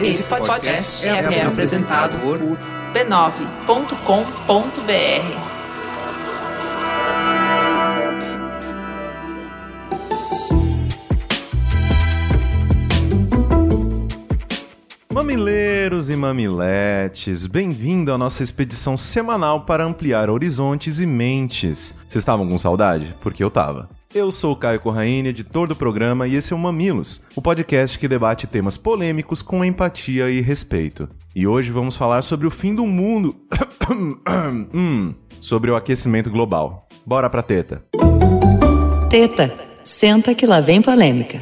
Esse podcast é, é apresentado por b9.com.br. Mamileiros e mamiletes, bem-vindo à nossa expedição semanal para ampliar horizontes e mentes. Vocês estavam com saudade? Porque eu tava. Eu sou o Caio Corraine, editor do programa, e esse é o Mamilos, o podcast que debate temas polêmicos com empatia e respeito. E hoje vamos falar sobre o fim do mundo. hum, sobre o aquecimento global. Bora pra teta. Teta, senta que lá vem polêmica.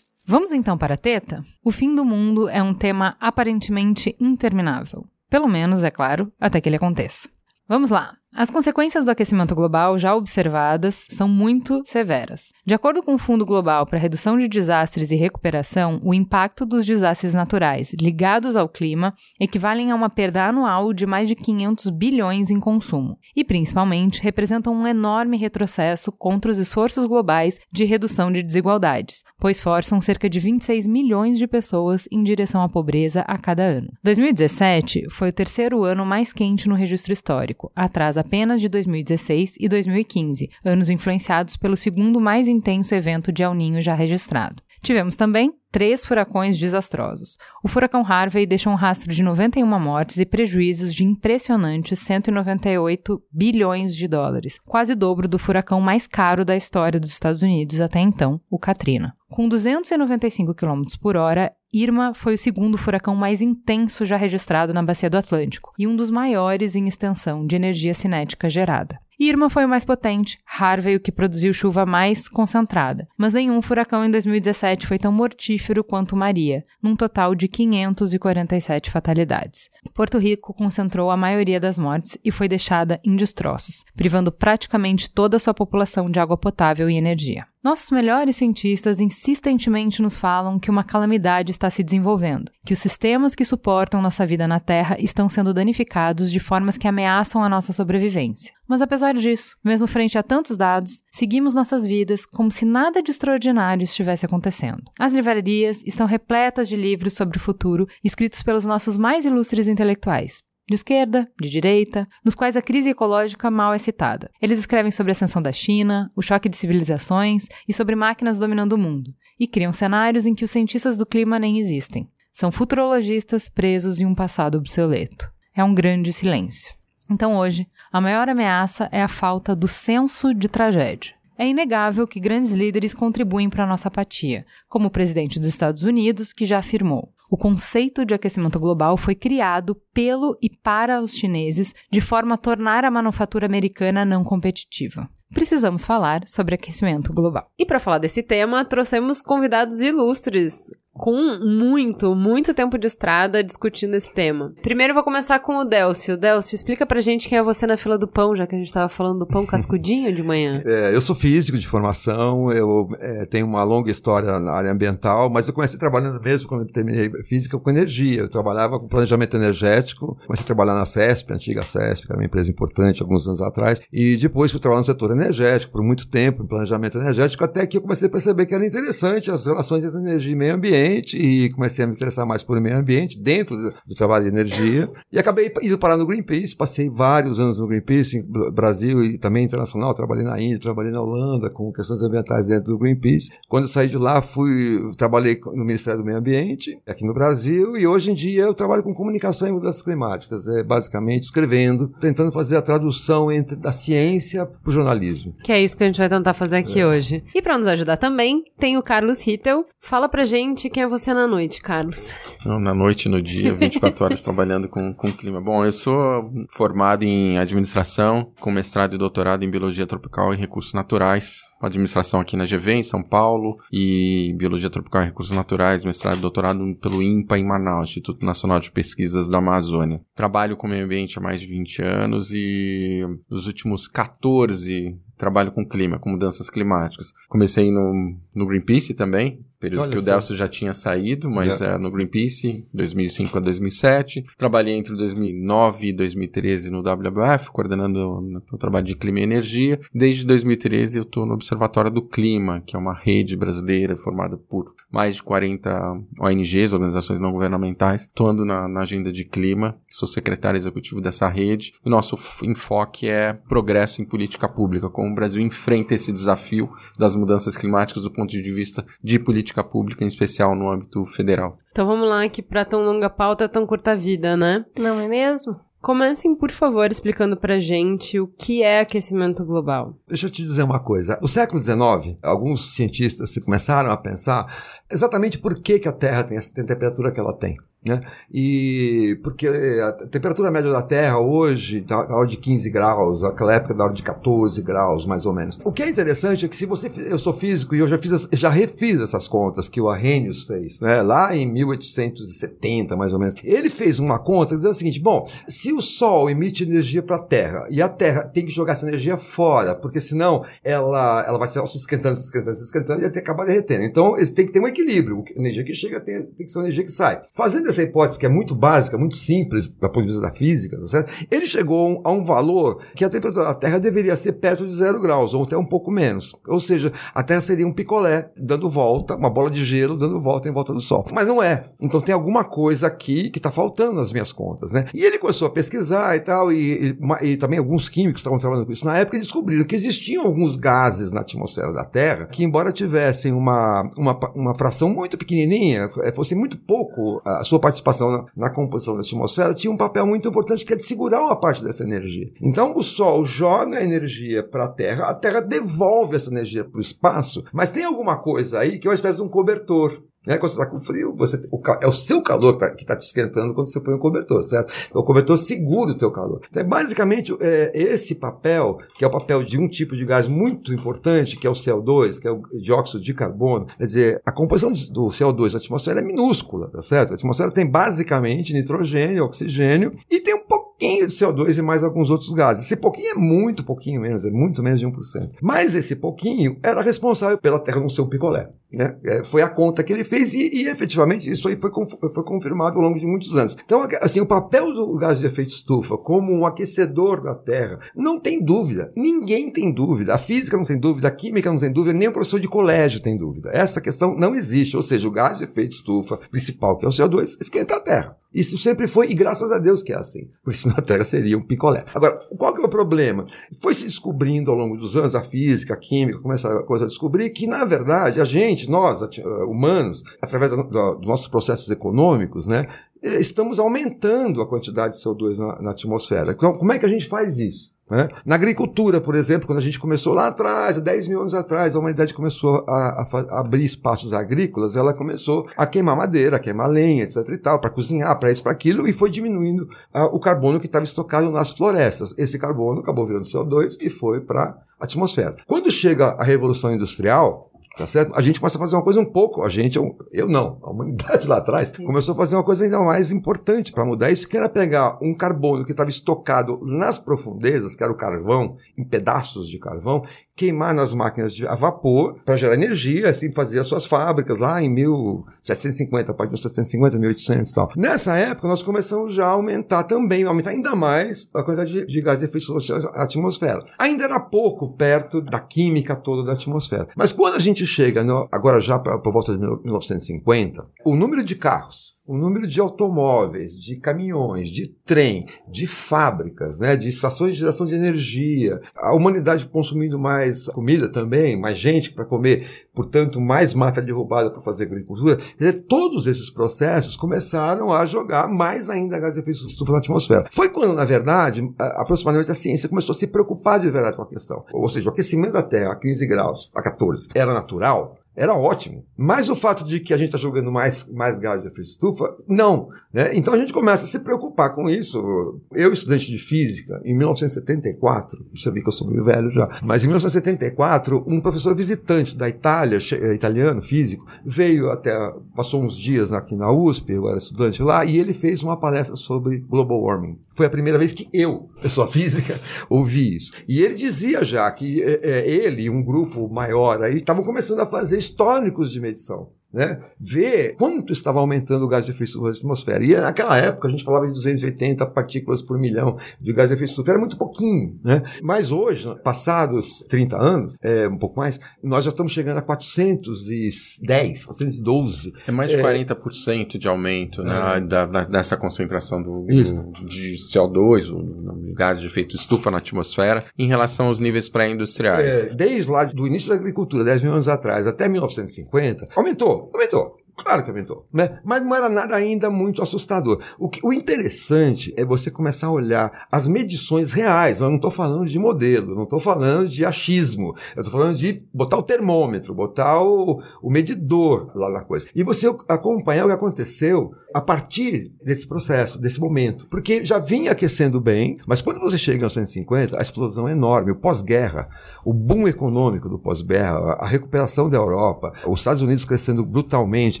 Vamos então para a teta? O fim do mundo é um tema aparentemente interminável. Pelo menos, é claro, até que ele aconteça. Vamos lá! As consequências do aquecimento global já observadas são muito severas. De acordo com o Fundo Global para Redução de Desastres e Recuperação, o impacto dos desastres naturais ligados ao clima equivalem a uma perda anual de mais de 500 bilhões em consumo e, principalmente, representam um enorme retrocesso contra os esforços globais de redução de desigualdades, pois forçam cerca de 26 milhões de pessoas em direção à pobreza a cada ano. 2017 foi o terceiro ano mais quente no registro histórico, atrás apenas de 2016 e 2015, anos influenciados pelo segundo mais intenso evento de El Ninho já registrado. Tivemos também três furacões desastrosos. O furacão Harvey deixou um rastro de 91 mortes e prejuízos de impressionantes 198 bilhões de dólares, quase o dobro do furacão mais caro da história dos Estados Unidos até então, o Katrina. Com 295 km por hora, Irma foi o segundo furacão mais intenso já registrado na Bacia do Atlântico e um dos maiores em extensão de energia cinética gerada. Irma foi o mais potente, Harvey o que produziu chuva mais concentrada, mas nenhum furacão em 2017 foi tão mortífero quanto Maria, num total de 547 fatalidades. Porto Rico concentrou a maioria das mortes e foi deixada em destroços, privando praticamente toda a sua população de água potável e energia. Nossos melhores cientistas insistentemente nos falam que uma calamidade está se desenvolvendo, que os sistemas que suportam nossa vida na Terra estão sendo danificados de formas que ameaçam a nossa sobrevivência. Mas apesar disso, mesmo frente a tantos dados, seguimos nossas vidas como se nada de extraordinário estivesse acontecendo. As livrarias estão repletas de livros sobre o futuro escritos pelos nossos mais ilustres intelectuais, de esquerda, de direita, nos quais a crise ecológica mal é citada. Eles escrevem sobre a ascensão da China, o choque de civilizações e sobre máquinas dominando o mundo, e criam cenários em que os cientistas do clima nem existem. São futurologistas presos em um passado obsoleto. É um grande silêncio. Então hoje, a maior ameaça é a falta do senso de tragédia. É inegável que grandes líderes contribuem para a nossa apatia, como o presidente dos Estados Unidos, que já afirmou: o conceito de aquecimento global foi criado pelo e para os chineses de forma a tornar a manufatura americana não competitiva. Precisamos falar sobre aquecimento global. E para falar desse tema, trouxemos convidados ilustres com muito, muito tempo de estrada discutindo esse tema. Primeiro eu vou começar com o Delcio. Delcio, explica pra gente quem é você na fila do pão, já que a gente tava falando do pão cascudinho de manhã. É, eu sou físico de formação, eu é, tenho uma longa história na área ambiental, mas eu comecei trabalhando mesmo quando eu terminei física com energia. Eu trabalhava com planejamento energético, comecei a trabalhar na CESP, a antiga CESP, que era uma empresa importante alguns anos atrás, e depois fui trabalhar no setor energético por muito tempo, em planejamento energético, até que eu comecei a perceber que era interessante as relações entre energia e meio ambiente e comecei a me interessar mais por meio ambiente dentro do, do, trabalho de energia e acabei indo parar no Greenpeace, passei vários anos no Greenpeace, no Brasil e também internacional, trabalhei na Índia, trabalhei na Holanda com questões ambientais dentro do Greenpeace. Quando eu saí de lá, fui trabalhei no Ministério do Meio Ambiente aqui no Brasil e hoje em dia eu trabalho com comunicação e mudanças climáticas, é basicamente escrevendo, tentando fazer a tradução entre da ciência para o jornalismo. Que é isso que a gente vai tentar fazer aqui é. hoje. E para nos ajudar também, tem o Carlos Rittel. Fala pra gente quem é você na noite, Carlos? Não, na noite, no dia, 24 horas trabalhando com, com clima. Bom, eu sou formado em administração, com mestrado e doutorado em biologia tropical e recursos naturais. Administração aqui na GV, em São Paulo, e biologia tropical e recursos naturais, mestrado e doutorado pelo INPA em Manaus, Instituto Nacional de Pesquisas da Amazônia. Trabalho com meio ambiente há mais de 20 anos e nos últimos 14 trabalho com clima, com mudanças climáticas. Comecei no, no Greenpeace também, período Olha que o só. Delcio já tinha saído, mas É. é. no Greenpeace, 2005 a 2007. Trabalhei entre 2009 e 2013 no WWF, coordenando o, o trabalho de clima e energia. Desde 2013 eu estou no Observatório do Clima, que é uma rede brasileira formada por mais de 40 ONGs, organizações não governamentais, atuando na, na agenda de clima. Sou secretário executivo dessa rede. O nosso enfoque é progresso em política pública, como o Brasil enfrenta esse desafio das mudanças climáticas do ponto de vista de política pública, em especial no âmbito federal. Então vamos lá, que pra tão longa pauta, tão curta vida, né? Não é mesmo? Comecem, por favor, explicando pra gente o que é aquecimento global. Deixa eu te dizer uma coisa. No século XIX, alguns cientistas se começaram a pensar exatamente por que, que a Terra tem essa tem a temperatura que ela tem. Né? E porque a temperatura média da Terra hoje está da ordem de 15 graus, naquela época da ordem de 14 graus, mais ou menos. O que é interessante é que se você. Eu sou físico e eu já, fiz, já refiz essas contas que o Arrhenius fez, né? lá em 1870, mais ou menos. Ele fez uma conta dizendo o seguinte: bom, se o Sol emite energia para a Terra e a Terra tem que jogar essa energia fora, porque senão ela, ela vai se esquentando, se esquentando, se esquentando e até acabar derretendo. Então, tem que ter um equilíbrio. A energia que chega tem, tem que ser energia que sai. Fazendo essa hipótese, que é muito básica, muito simples, da ponto de vista da física, tá certo? ele chegou a um- valor que a temperatura da Terra deveria ser perto de zero graus, ou até um pouco menos. Ou seja, a Terra seria um picolé dando volta, uma bola de gelo dando volta em volta do Sol. Mas não é. Então tem alguma coisa aqui que está faltando nas minhas contas, né? E ele começou a pesquisar e tal, e, e e também alguns químicos estavam trabalhando com isso na época e descobriram que existiam alguns gases na atmosfera da Terra que, embora tivessem uma, uma, uma fração muito pequenininha, eh, fosse muito pouco a sua participação na, na composição da atmosfera, tinha um papel muito importante que é de segurar uma parte dessa energia. Então o Sol joga a energia para a Terra, a Terra devolve essa energia para o espaço, mas tem alguma coisa aí que é uma espécie de um cobertor. Né? Quando você está com frio, você, o é o seu calor que está te esquentando quando você põe o cobertor, certo? O cobertor segura o teu calor. Então, é basicamente, é, esse papel, que é o papel de um tipo de gás muito importante, que é o CO2, que é o dióxido de carbono. Quer dizer, a composição do CO2 na atmosfera é minúscula, tá certo? A atmosfera tem basicamente nitrogênio, oxigênio e tem um pouquinho de CO2 e mais alguns outros gases. Esse pouquinho é muito pouquinho menos, é muito menos de 1%. Mas esse pouquinho era responsável pela Terra não ser um picolé. Né? É, foi a conta que ele fez e, e, efetivamente isso aí foi, foi confirmado ao longo de muitos anos. Então, assim, o papel do gás de efeito estufa como um aquecedor da Terra não tem dúvida. Ninguém tem dúvida. A física não tem dúvida, a química não tem dúvida, nem o professor de colégio tem dúvida. Essa questão não existe. Ou seja, o gás de efeito estufa principal, que é o CO2, esquenta a Terra. Isso sempre foi, e graças a Deus que é assim, porque senão a Terra seria um picolé. Agora, qual que é o problema? Foi se descobrindo ao longo dos anos, a física, a química, começaram a coisa a descobrir que, na verdade, a gente, nós, eh, humanos, através dos nossos processos econômicos, né, eh, estamos aumentando a quantidade de CO2 na, na atmosfera. Então, como é que a gente faz isso? né? Na agricultura, por exemplo, quando a gente começou lá atrás, há 10 mil anos atrás, a humanidade começou a, a a abrir espaços agrícolas, ela começou a queimar madeira, a queimar lenha, etc e tal, para cozinhar, para isso, para aquilo, e foi diminuindo ah, o carbono que estava estocado nas florestas. Esse carbono acabou virando CO2 e foi para a atmosfera. Quando chega a Revolução Industrial, Tá certo? A gente começa a fazer uma coisa um pouco, a gente, eu, eu não, a humanidade lá atrás, começou a fazer uma coisa ainda mais importante para mudar isso, que era pegar um carbono que estava estocado nas profundezas, que era o carvão, em pedaços de carvão, queimar nas máquinas de a vapor para gerar energia, assim, fazer as suas fábricas lá em 1750, a partir de 1750, 1800 e tal. Nessa época, nós começamos já a aumentar também, aumentar ainda mais a quantidade de, de gás de efeito estufa na atmosfera. Ainda era pouco perto da química toda da atmosfera. Mas quando a gente chega, no- agora já para por volta de 1950, o número de carros, o número de automóveis, de caminhões, de trem, de fábricas, né, de estações de geração de energia, a humanidade consumindo mais comida também, mais gente para comer, portanto, mais mata derrubada para fazer agricultura. Quer dizer, todos esses processos começaram a jogar mais ainda gás de efeito estufa na atmosfera. Foi quando, na verdade, aproximadamente a ciência começou a se preocupar de verdade com a questão. Ou seja, o aquecimento da Terra a 15 graus, a 14, era natural, era ótimo. Mas o fato de que a gente está jogando mais, mais gás de efeito estufa, não. Né? Então a gente começa a se preocupar com isso. Eu, estudante de física, em 1974, deixa eu ver que eu sou meio velho já, mas em 1974, um professor visitante da Itália, eh, italiano, físico, veio até, passou uns dias aqui na USP, eu era estudante lá, e ele fez uma palestra sobre global warming. Foi a primeira vez que eu, pessoa física, ouvi isso. E ele dizia já que é, é, ele e um grupo maior aí estavam começando a fazer históricos de medição né, ver quanto estava aumentando o gás de efeito estufa na atmosfera. E naquela época a gente falava de 280 partículas por milhão de gás de efeito estufa, era muito pouquinho. Né? Mas hoje, passados 30 anos, é, um pouco mais, nós já estamos chegando a 410, 412. É mais de é, 40% de aumento né, é. da, da, dessa concentração do, do, de CO2, o, gás de efeito estufa na atmosfera, em relação aos níveis pré-industriais. É, desde lá do início da agricultura, 10 mil anos atrás, até 1950, aumentou Aumentou. Claro que aumentou, né? Mas não era nada ainda muito assustador. O, que, o interessante é você começar a olhar as medições reais. Eu não estou falando de modelo, não estou falando de achismo. Eu estou falando de botar o termômetro, botar o, o medidor lá na coisa. E você acompanhar o que aconteceu a partir desse processo, desse momento. Porque já vinha aquecendo bem, mas quando você chega aos 150, a explosão é enorme. O pós-guerra, o boom econômico do pós-guerra, a recuperação da Europa, os Estados Unidos crescendo brutalmente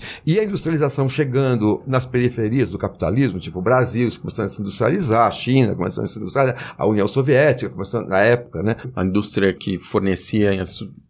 e a industrialização chegando nas periferias do capitalismo, tipo o Brasil começando a se industrializar, a China começando a se industrializar, a União Soviética começando na época, né? A indústria que fornecia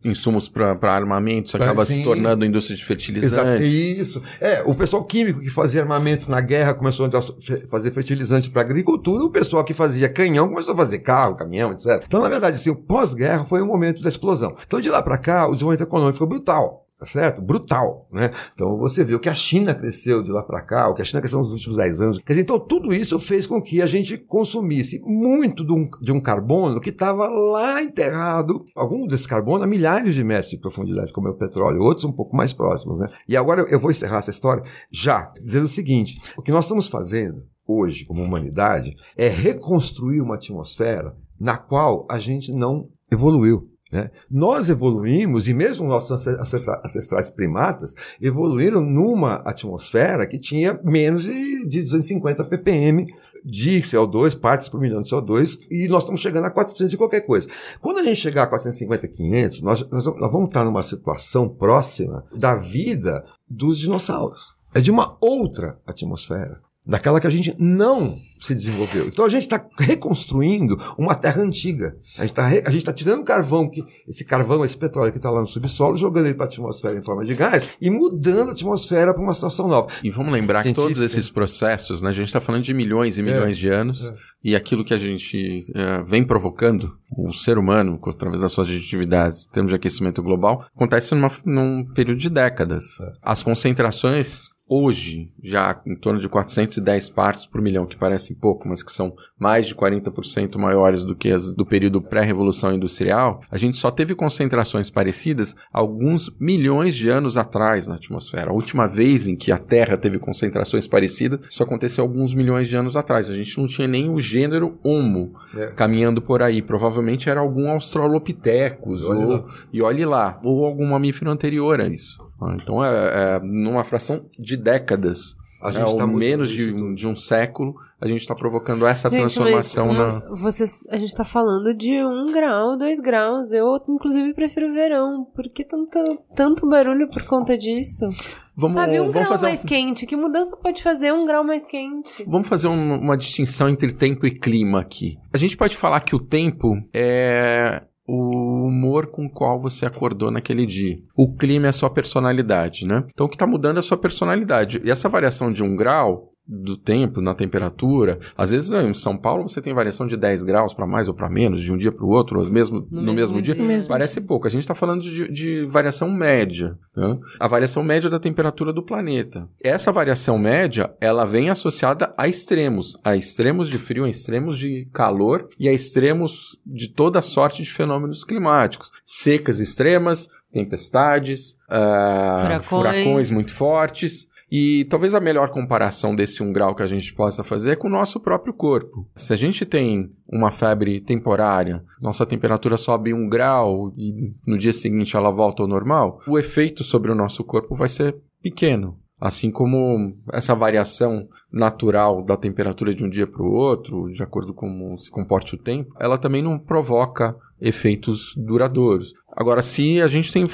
insumos para armamentos acaba Sim. se tornando indústria de fertilizantes. Exato. Isso. É, o pessoal químico que fazia armamento na guerra começou a fazer fertilizante para agricultura, o pessoal que fazia canhão começou a fazer carro, caminhão, etc. Então, na verdade, assim, o pós-guerra foi o momento da explosão. Então, de lá para cá, o desenvolvimento econômico foi brutal. Tá certo? Brutal, né? Então você vê o que a China cresceu de lá para cá, o que a China cresceu nos últimos 10 anos. Quer dizer, então tudo isso fez com que a gente consumisse muito de um, de um carbono que estava lá enterrado, algum desses carbono a milhares de metros de profundidade, como é o petróleo, outros um pouco mais próximos, né? E agora eu vou encerrar essa história já dizendo o seguinte: o que nós estamos fazendo hoje como humanidade é reconstruir uma atmosfera na qual a gente não evoluiu. Né? Nós evoluímos, e mesmo nossos ancestrais primatas evoluíram numa atmosfera que tinha menos de, de 250 ppm de CO2, partes por milhão de CO2, e nós estamos chegando a 400 e qualquer coisa. Quando a gente chegar a 450, 500, nós, nós, nós vamos estar numa situação próxima da vida dos dinossauros. É de uma outra atmosfera daquela que a gente não se desenvolveu. Então a gente está reconstruindo uma terra antiga. A gente está tá tirando carvão, que, esse carvão, esse petróleo que está lá no subsolo, jogando ele para a atmosfera em forma de gás e mudando a atmosfera para uma situação nova. E vamos lembrar que todos esses processos, né, a gente está falando de milhões e milhões é, de anos, é. e aquilo que a gente é, vem provocando, o ser humano, através das suas atividades, em termos de aquecimento global, acontece numa, num período de décadas. É. As concentrações hoje, já em torno de 410 partes por milhão, que parecem pouco, mas que são mais de 40% maiores do que as do período pré-revolução industrial, a gente só teve concentrações parecidas alguns milhões de anos atrás na atmosfera. A última vez em que a Terra teve concentrações parecidas, isso aconteceu alguns milhões de anos atrás. A gente não tinha nem o gênero Homo é. caminhando por aí. Provavelmente era algum Australopithecus, e olhe, ou, e olhe lá, ou algum mamífero anterior a isso. Então, é, é numa fração de décadas, a gente é, tá menos de um, de um século, a gente está provocando essa gente, transformação mas, na. Vocês, a gente está falando de um grau, dois graus. Eu, inclusive, prefiro o verão. Por que tanto, tanto barulho por conta disso? Vamos, Sabe, um vamos grau fazer mais um... quente. Que mudança pode fazer um grau mais quente? Vamos fazer um, uma distinção entre tempo e clima aqui. A gente pode falar que o tempo é o humor com o qual você acordou naquele dia. O clima é a sua personalidade, né? Então o que está mudando é a sua personalidade. E essa variação de um grau do tempo, na temperatura. Às vezes em São Paulo você tem variação de 10 graus para mais ou para menos, de um dia para o outro, ou mesmo, no, no mesmo, mesmo dia. Mesmo Parece dia. pouco. A gente está falando de, de, variação média. Né? A variação média da temperatura do planeta. Essa variação média, ela vem associada a extremos. A extremos de frio, a extremos de calor e a extremos de toda sorte de fenômenos climáticos. Secas extremas, tempestades, uh, furacões. furacões muito fortes. E talvez a melhor comparação desse um grau que a gente possa fazer é com o nosso próprio corpo. Se a gente tem uma febre temporária, nossa temperatura sobe um grau e no dia seguinte ela volta ao normal, o efeito sobre o nosso corpo vai ser pequeno. Assim como essa variação natural da temperatura de um dia para o outro, de acordo com como se comporte o tempo, ela também não provoca efeitos duradouros. Agora, se a gente tem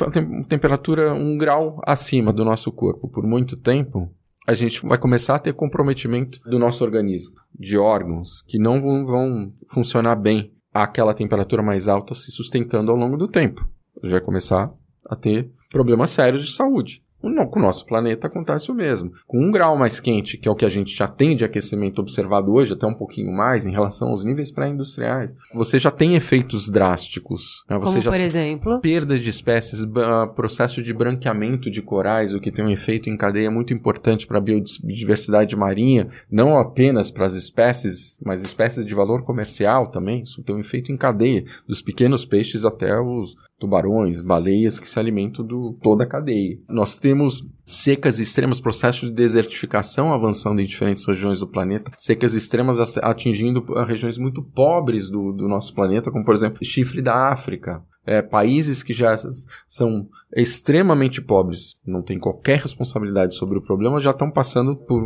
temperatura um grau acima do nosso corpo por muito tempo, a gente vai começar a ter comprometimento do nosso organismo, de órgãos que não vão, funcionar bem àquela temperatura mais alta se sustentando ao longo do tempo. A gente vai começar a ter problemas sérios de saúde. Com o nosso planeta acontece o mesmo. Com um grau mais quente, que é o que a gente já tem de aquecimento observado hoje, até um pouquinho mais, em relação aos níveis pré-industriais, você já tem efeitos drásticos. Né? Você Como, já por exemplo? Perdas de espécies, processo de branqueamento de corais, o que tem um efeito em cadeia muito importante para a biodiversidade marinha, não apenas para as espécies, mas espécies de valor comercial também. Isso tem um efeito em cadeia, dos pequenos peixes até os tubarões, baleias que se alimentam de toda a cadeia. Nós temos secas extremas, processos de desertificação avançando em diferentes regiões do planeta, secas extremas atingindo regiões muito pobres do, do nosso planeta, como por exemplo chifre da África é, países que já são extremamente pobres, não têm qualquer responsabilidade sobre o problema, já estão passando por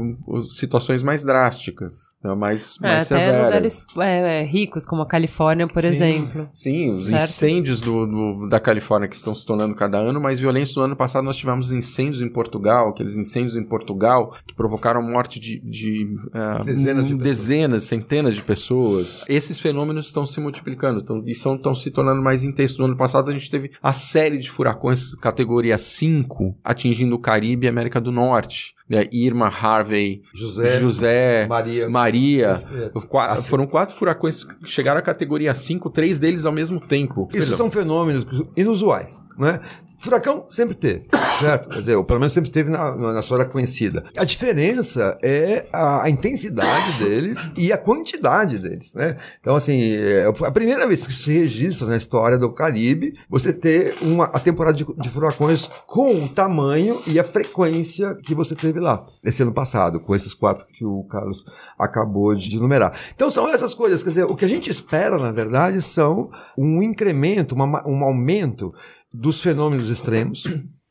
situações mais drásticas, né, mais, é, mais até severas. lugares é, é, ricos, como a Califórnia, por sim, exemplo. Sim, os certo? incêndios do, do, da Califórnia que estão se tornando cada ano mais violentos. No ano passado nós tivemos incêndios em Portugal, aqueles incêndios em Portugal que provocaram morte de, de, uh, dezenas, de dezenas centenas de pessoas. Esses fenômenos estão se multiplicando tão, e estão se tornando mais intensos ano passado a gente teve a série de furacões categoria 5 atingindo o Caribe e América do Norte. Né? Irma, Harvey, José, José Maria. Maria. Quatro, assim. Foram quatro furacões que chegaram à categoria 5, três deles ao mesmo tempo. Isso Perdão. são fenômenos inusuais. Né? Furacão sempre teve, certo? Quer dizer, ou pelo menos sempre teve na, na história conhecida. A diferença é a, a, intensidade deles e a quantidade deles, né? Então, assim, é a primeira vez que se registra na história do Caribe você ter uma, a temporada de, de furacões com o tamanho e a frequência que você teve lá, esse ano passado, com esses quatro que o Carlos acabou de enumerar. Então, são essas coisas, quer dizer, o que a gente espera, na verdade, são um incremento, uma, um aumento dos fenômenos extremos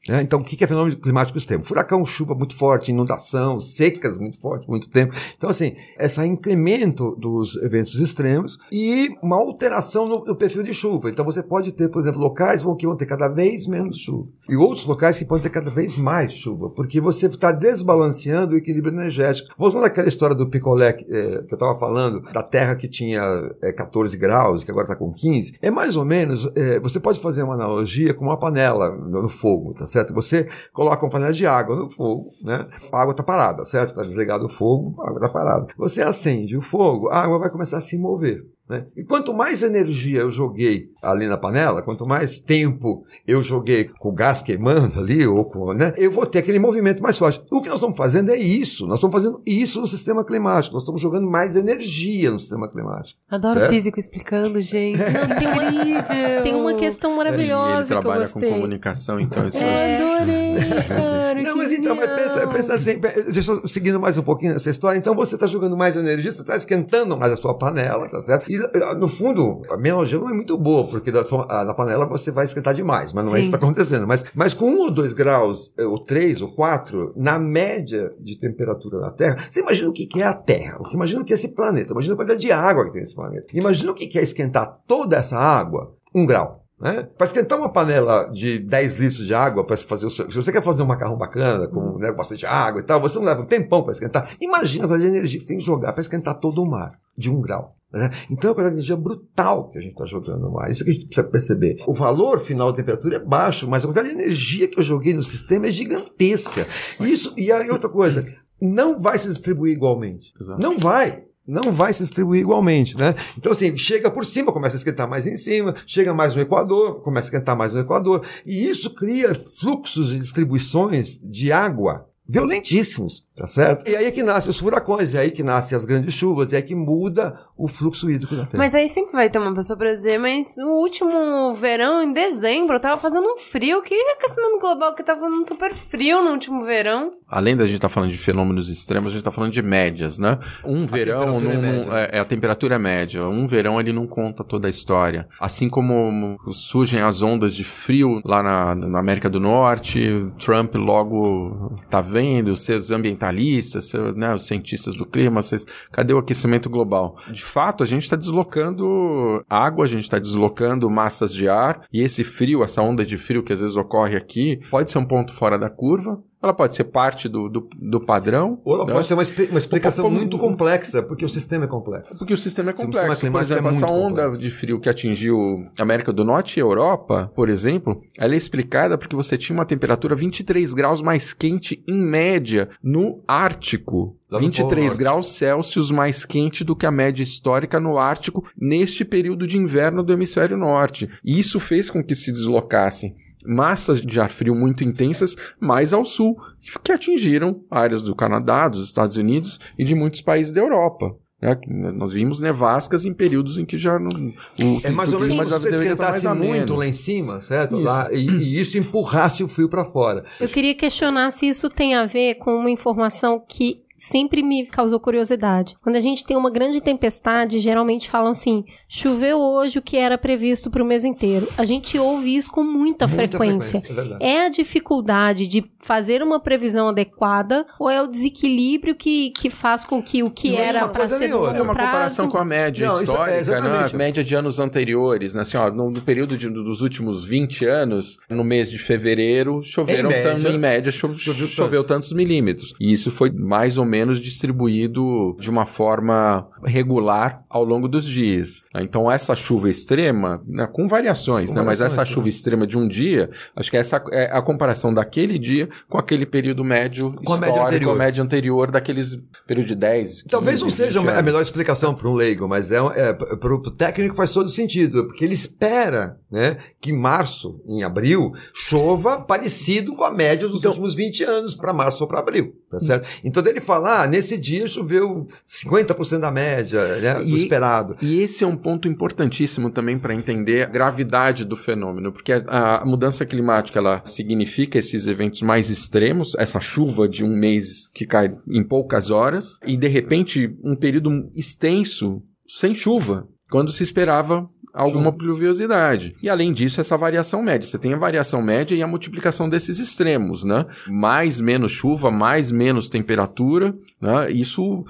é, então, o que é fenômeno climático extremo? Furacão, chuva muito forte, inundação, secas muito forte, muito tempo. Então, assim, esse incremento dos eventos extremos e uma alteração no, no, perfil de chuva. Então, você pode ter, por exemplo, locais que vão ter cada vez menos chuva e outros locais que podem ter cada vez mais chuva, porque você está desbalanceando o equilíbrio energético. Voltando àquela história do picolé que, é, que eu estava falando, da terra que tinha é, 14 graus, que agora está com 15, é mais ou menos, é, você pode fazer uma analogia com uma panela no, no fogo, tá certo? Você coloca uma panela de água no fogo, né? A água está parada, certo? Está desligado o fogo, a água está parada. Você acende o fogo, a água vai começar a se mover. Né? E quanto mais energia eu joguei ali na panela, quanto mais tempo eu joguei com o gás queimando ali, ou com, né, eu vou ter aquele movimento mais forte. O que nós estamos fazendo é isso. Nós estamos fazendo isso no sistema climático. Nós estamos jogando mais energia no sistema climático. Adoro certo? físico explicando, gente. Não, tem, uma, tem uma questão maravilhosa ele que eu gostei. trabalha com comunicação, então isso é... Adorei, cara. Não, mas então, mas pensa, pensa assim, deixa eu seguindo mais um pouquinho essa história. Então você está jogando mais energia, você está esquentando mais a sua panela, tá certo? E ah, no fundo, a analogia não é muito boa, porque na panela você vai esquentar demais, mas não Sim. é isso que está acontecendo. Mas, mas com um ou dois graus, eh, ou três ou quatro, na média de temperatura da Terra, você imagina o que é a Terra, imagina o que é esse planeta, imagina a quantidade de água que tem nesse planeta. Imagina o que é esquentar toda essa água, um grau. Né? Para esquentar uma panela de 10 litros de água para fazer o seu, se você quer fazer um macarrão bacana com né, bastante água e tal, você não leva um tempão para esquentar. Imagina a quantidade de energia que você tem que jogar para esquentar todo o mar de um grau. Né? Então é uma energia brutal que a gente está jogando no mar. Isso que a gente precisa perceber. O valor final da temperatura é baixo, mas a quantidade de energia que eu joguei no sistema é gigantesca. Isso e aí outra coisa, não vai se distribuir igualmente. Exato. Não vai não vai se distribuir igualmente, né? Então, assim, chega por cima, começa a esquentar mais em cima, chega mais no Equador, começa a esquentar mais no Equador, e isso cria fluxos de distribuições de água violentíssimos, tá certo? E aí é que nascem os furacões, é aí que nascem as grandes chuvas, é aí que muda o fluxo hídrico da Terra. Mas aí sempre vai ter uma pessoa para dizer, mas o último verão, em dezembro, tava fazendo um frio, que aquecimento global que tava fazendo super frio no último verão. Além da gente estar tá falando de fenômenos extremos, a gente está falando de médias, né? Um a verão, num, é, é, a temperatura é média. Um verão ele não conta toda a história. Assim como surgem as ondas de frio lá na, na América do Norte, Trump logo tá vendo, seus ambientalistas, né, os cientistas do clima, vocês, cadê o aquecimento global? De fato, a gente está deslocando água, a gente está deslocando massas de ar, e esse frio, essa onda de frio que às vezes ocorre aqui, pode ser um ponto fora da curva, ela pode ser parte do, do, do padrão. Ou ela né? pode ter uma, uma explicação muito complexa, porque o sistema é complexo. Porque o sistema é complexo. Sistema por exemplo, é essa onda complexo. de frio que atingiu a América do Norte e Europa, por exemplo, ela é explicada porque você tinha uma temperatura 23 graus mais quente em média no Ártico. 23 graus Celsius mais quente do que a média histórica no Ártico neste período de inverno do hemisfério norte. E isso fez com que se deslocassem massas de ar frio muito intensas mais ao sul, que atingiram áreas do Canadá, dos Estados Unidos e de muitos países da Europa. É, nós vimos nevascas em períodos em que já não, o, é mais ou menos como se esquentasse muito lá em cima, certo? Isso. Lá, e, e, isso empurrasse o fio para fora. Eu queria questionar se isso tem a ver com uma informação que sempre me causou curiosidade. Quando a gente tem uma grande tempestade, geralmente falam assim: choveu hoje o que era previsto para o mês inteiro. A gente ouve isso com muita, muita frequência. frequência é, é, a dificuldade de fazer uma previsão adequada ou é o desequilíbrio que, que faz com que o que não era para ser no É uma prazo... comparação com a média não, é histórica, é né? a média de anos anteriores. Né? Assim, ó, no, no período de, dos últimos 20 anos, no mês de fevereiro, choveram em média, tanto, em média cho, choveu tantos milímetros. E isso foi mais ou ou menos distribuído de uma forma regular ao longo dos dias. Então, essa chuva extrema, né, com variações, com né, mas essa chuva extrema de um dia, acho que essa é a comparação daquele dia com aquele período médio com histórico, a média anterior, a média anterior daqueles período de 10, 15, Talvez não seja anos. a melhor explicação para um leigo, mas é, é para o técnico faz todo sentido, porque ele espera né, que março, em abril, chova parecido com a média dos então, últimos 20 anos para março ou para abril, tá certo? Então ele fala falar, ah, nesse dia choveu 50% da média, né, do esperado. E esse é um ponto importantíssimo também para entender a gravidade do fenômeno, porque a, a, mudança climática ela significa esses eventos mais extremos, essa chuva de um mês que cai em poucas horas, e de repente um período extenso sem chuva, quando se esperava alguma Sim. pluviosidade. E além disso, essa variação média. Você tem a variação média e a multiplicação desses extremos, né? Mais menos chuva, mais menos temperatura, né? Isso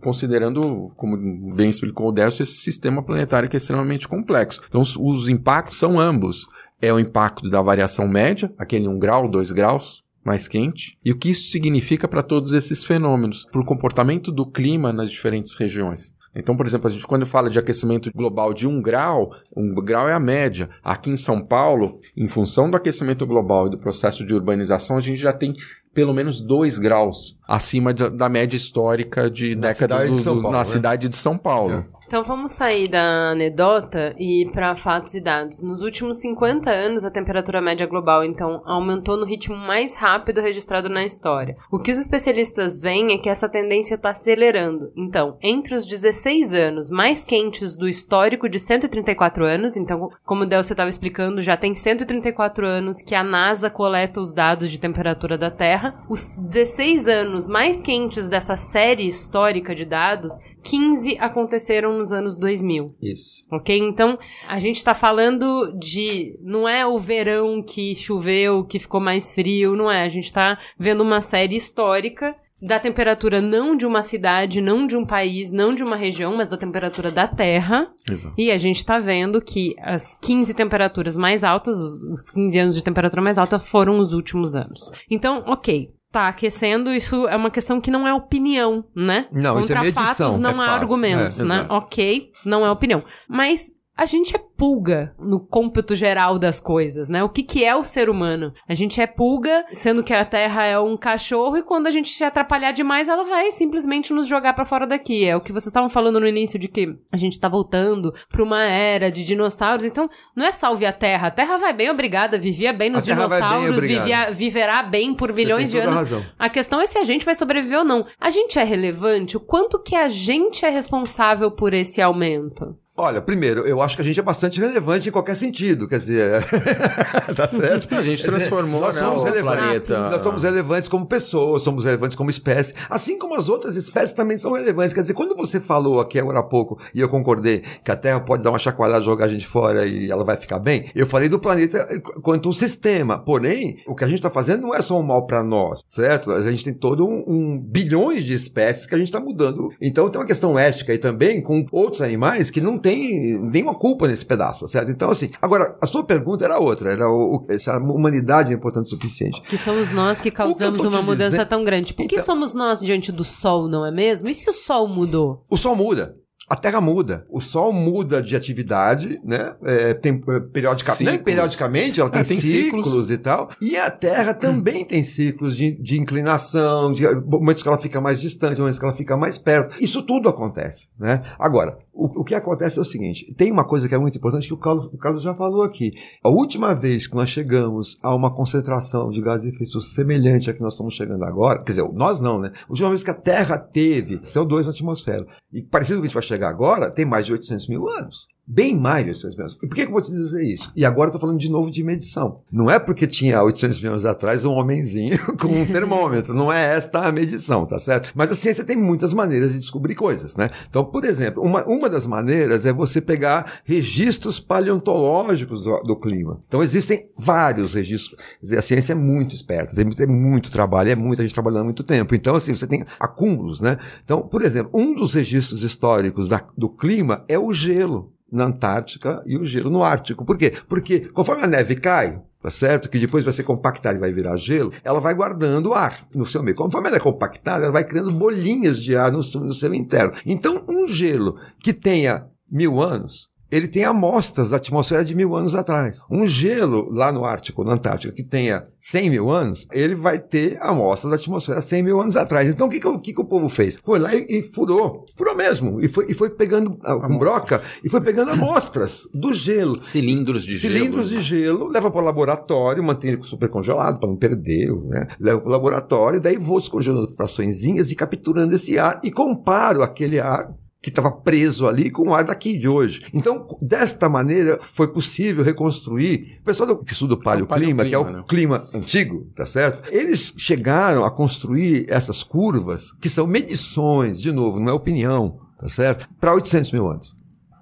considerando, como bem explicou o Décio, esse sistema planetário que é extremamente complexo. Então, os impactos são ambos. É o impacto da variação média, aquele 1 grau, 2 graus, mais quente, e o que isso significa para todos esses fenômenos, para o comportamento do clima nas diferentes regiões. Então, por exemplo, a gente quando fala de aquecimento global de um grau, um grau é a média. Aqui em São Paulo, em função do aquecimento global e do processo de urbanização, a gente já tem pelo menos 2 graus acima de, da média histórica de na décadas do, de Paulo, na né? cidade de São Paulo. É. Então vamos sair da anedota e para fatos e dados. Nos últimos 50 anos, a temperatura média global então aumentou no ritmo mais rápido registrado na história. O que os especialistas veem é que essa tendência está acelerando. Então, entre os 16 anos mais quentes do histórico de 134 anos, então, como o Delcio estava explicando, já tem 134 anos que a NASA coleta os dados de temperatura da Terra. Os 16 anos mais quentes dessa série histórica de dados 15 aconteceram nos anos 2000. Isso. Ok? Então, a gente está falando de. Não é o verão que choveu, que ficou mais frio, não é. A gente está vendo uma série histórica da temperatura não de uma cidade, não de um país, não de uma região, mas da temperatura da Terra. Exato. E a gente está vendo que as 15 temperaturas mais altas, os 15 anos de temperatura mais alta foram os últimos anos. Então, ok, tá aquecendo, isso é uma questão que não é opinião, né? Não, Contra isso é medição, fatos não é há fato. argumentos, é, né? Exato. Ok, não é opinião. Mas a gente é pulga no cômputo geral das coisas, né? O que, que é o ser humano? A gente é pulga, sendo que a Terra é um cachorro, e quando a gente se atrapalhar demais, ela vai simplesmente nos jogar para fora daqui. É o que vocês estavam falando no início de que a gente tá voltando pra uma era de dinossauros. Então, não é salve a Terra. A Terra vai bem, obrigada, vivia bem nos dinossauros, bem, vivia, viverá bem por bilhões de anos. A, a questão é se a gente vai sobreviver ou não. A gente é relevante? O quanto que a gente é responsável por esse aumento? Olha, primeiro, eu acho que a gente é bastante relevante em qualquer sentido, quer dizer, tá certo? A gente transformou nós né, somos relevantes, planeta. Nós somos relevantes como pessoas, somos relevantes como espécie, assim como as outras espécies também são relevantes. Quer dizer, quando você falou aqui agora há pouco, e eu concordei, que a Terra pode dar uma chacoalhada, jogar a gente fora e ela vai ficar bem, eu falei do planeta quanto um sistema. Porém, o que a gente está fazendo não é só um mal para nós, certo? A gente tem todo um, um bilhões de espécies que a gente está mudando. Então tem uma questão ética aí também com outros animais que não tem nenhuma culpa nesse pedaço, certo? Então, assim, agora, a sua pergunta era outra, era o, o, se a humanidade é importante o suficiente. Que somos nós que causamos que uma mudança dizendo... tão grande. Por que então... somos nós diante do Sol, não é mesmo? E se o Sol mudou? O Sol muda a Terra muda, o Sol muda de atividade, né? É, tem é, periodica... Nem periodicamente, ela tem, é, tem ciclos. ciclos. e tal. E a Terra também tem ciclos de, de inclinação, de momentos que ela fica mais distante, momentos que ela fica mais perto. Isso tudo acontece, né? Agora, o, o que acontece é o seguinte: tem uma coisa que é muito importante que o Carlos, o Carlos já falou aqui. A última vez que nós chegamos a uma concentração de gases de efeito semelhante à que nós estamos chegando agora, quer dizer, nós não, né? A última vez que a Terra teve CO2 na atmosfera e parecido com o que a gente vai chegar agora, tem mais de 800 mil anos. Bem mais de 800 mil anos. E por que, que eu vou te dizer isso? E agora eu estou falando de novo de medição. Não é porque tinha 800 mil anos atrás um homenzinho com um termômetro. Não é esta a medição, tá certo? Mas a ciência tem muitas maneiras de descobrir coisas, né? Então, por exemplo, uma, uma das maneiras é você pegar registros paleontológicos do, do clima. Então, existem vários registros. Quer dizer, a ciência é muito esperta, tem, tem muito trabalho, é muita gente trabalhando há muito tempo. Então, assim, você tem acúmulos, né? Então, por exemplo, um dos registros históricos da, do clima é o gelo na Antártica e o gelo no Ártico. Por quê? Porque conforme a neve cai, tá certo? Que depois vai ser compactada e vai virar gelo, ela vai guardando ar no seu meio. Conforme ela é compactada, ela vai criando bolinhas de ar no seu, no seu interno. Então, um gelo que tenha mil anos, ele tem amostras da atmosfera de mil anos atrás. Um gelo lá no Ártico, na Antártica, que tenha 100 mil anos, ele vai ter amostras da atmosfera 100 mil anos atrás. Então, o que, que, que, o povo fez? Foi lá e, e, furou. Furou mesmo. E foi, e foi pegando uh, com broca e foi pegando amostras do gelo. Cilindros de Cilindros gelo. Cilindros de gelo, leva para o laboratório, mantém ele super congelado para não perder, né? Leva para o laboratório, daí vou descongelando fraçõezinhas e capturando esse ar e comparo aquele ar que estava preso ali com o ar daqui de hoje. Então, desta maneira, foi possível reconstruir. O pessoal que estuda o paleoclima, que é o né? clima antigo, tá certo? Eles chegaram a construir essas curvas, que são medições, de novo, não é opinião, tá certo? Para 800 mil anos.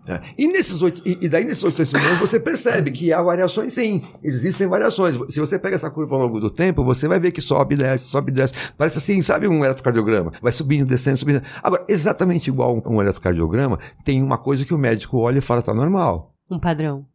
É. E, nesses oito, e daí nesses 800 milhões você percebe que há variações sim, existem variações. Se você pega essa curva ao longo do tempo, você vai ver que sobe, desce, sobe, desce. Parece assim, sabe um eletrocardiograma? Vai subindo, descendo, subindo. Agora, exatamente igual um, um eletrocardiograma, tem uma coisa que o médico olha e fala, tá normal. Um padrão.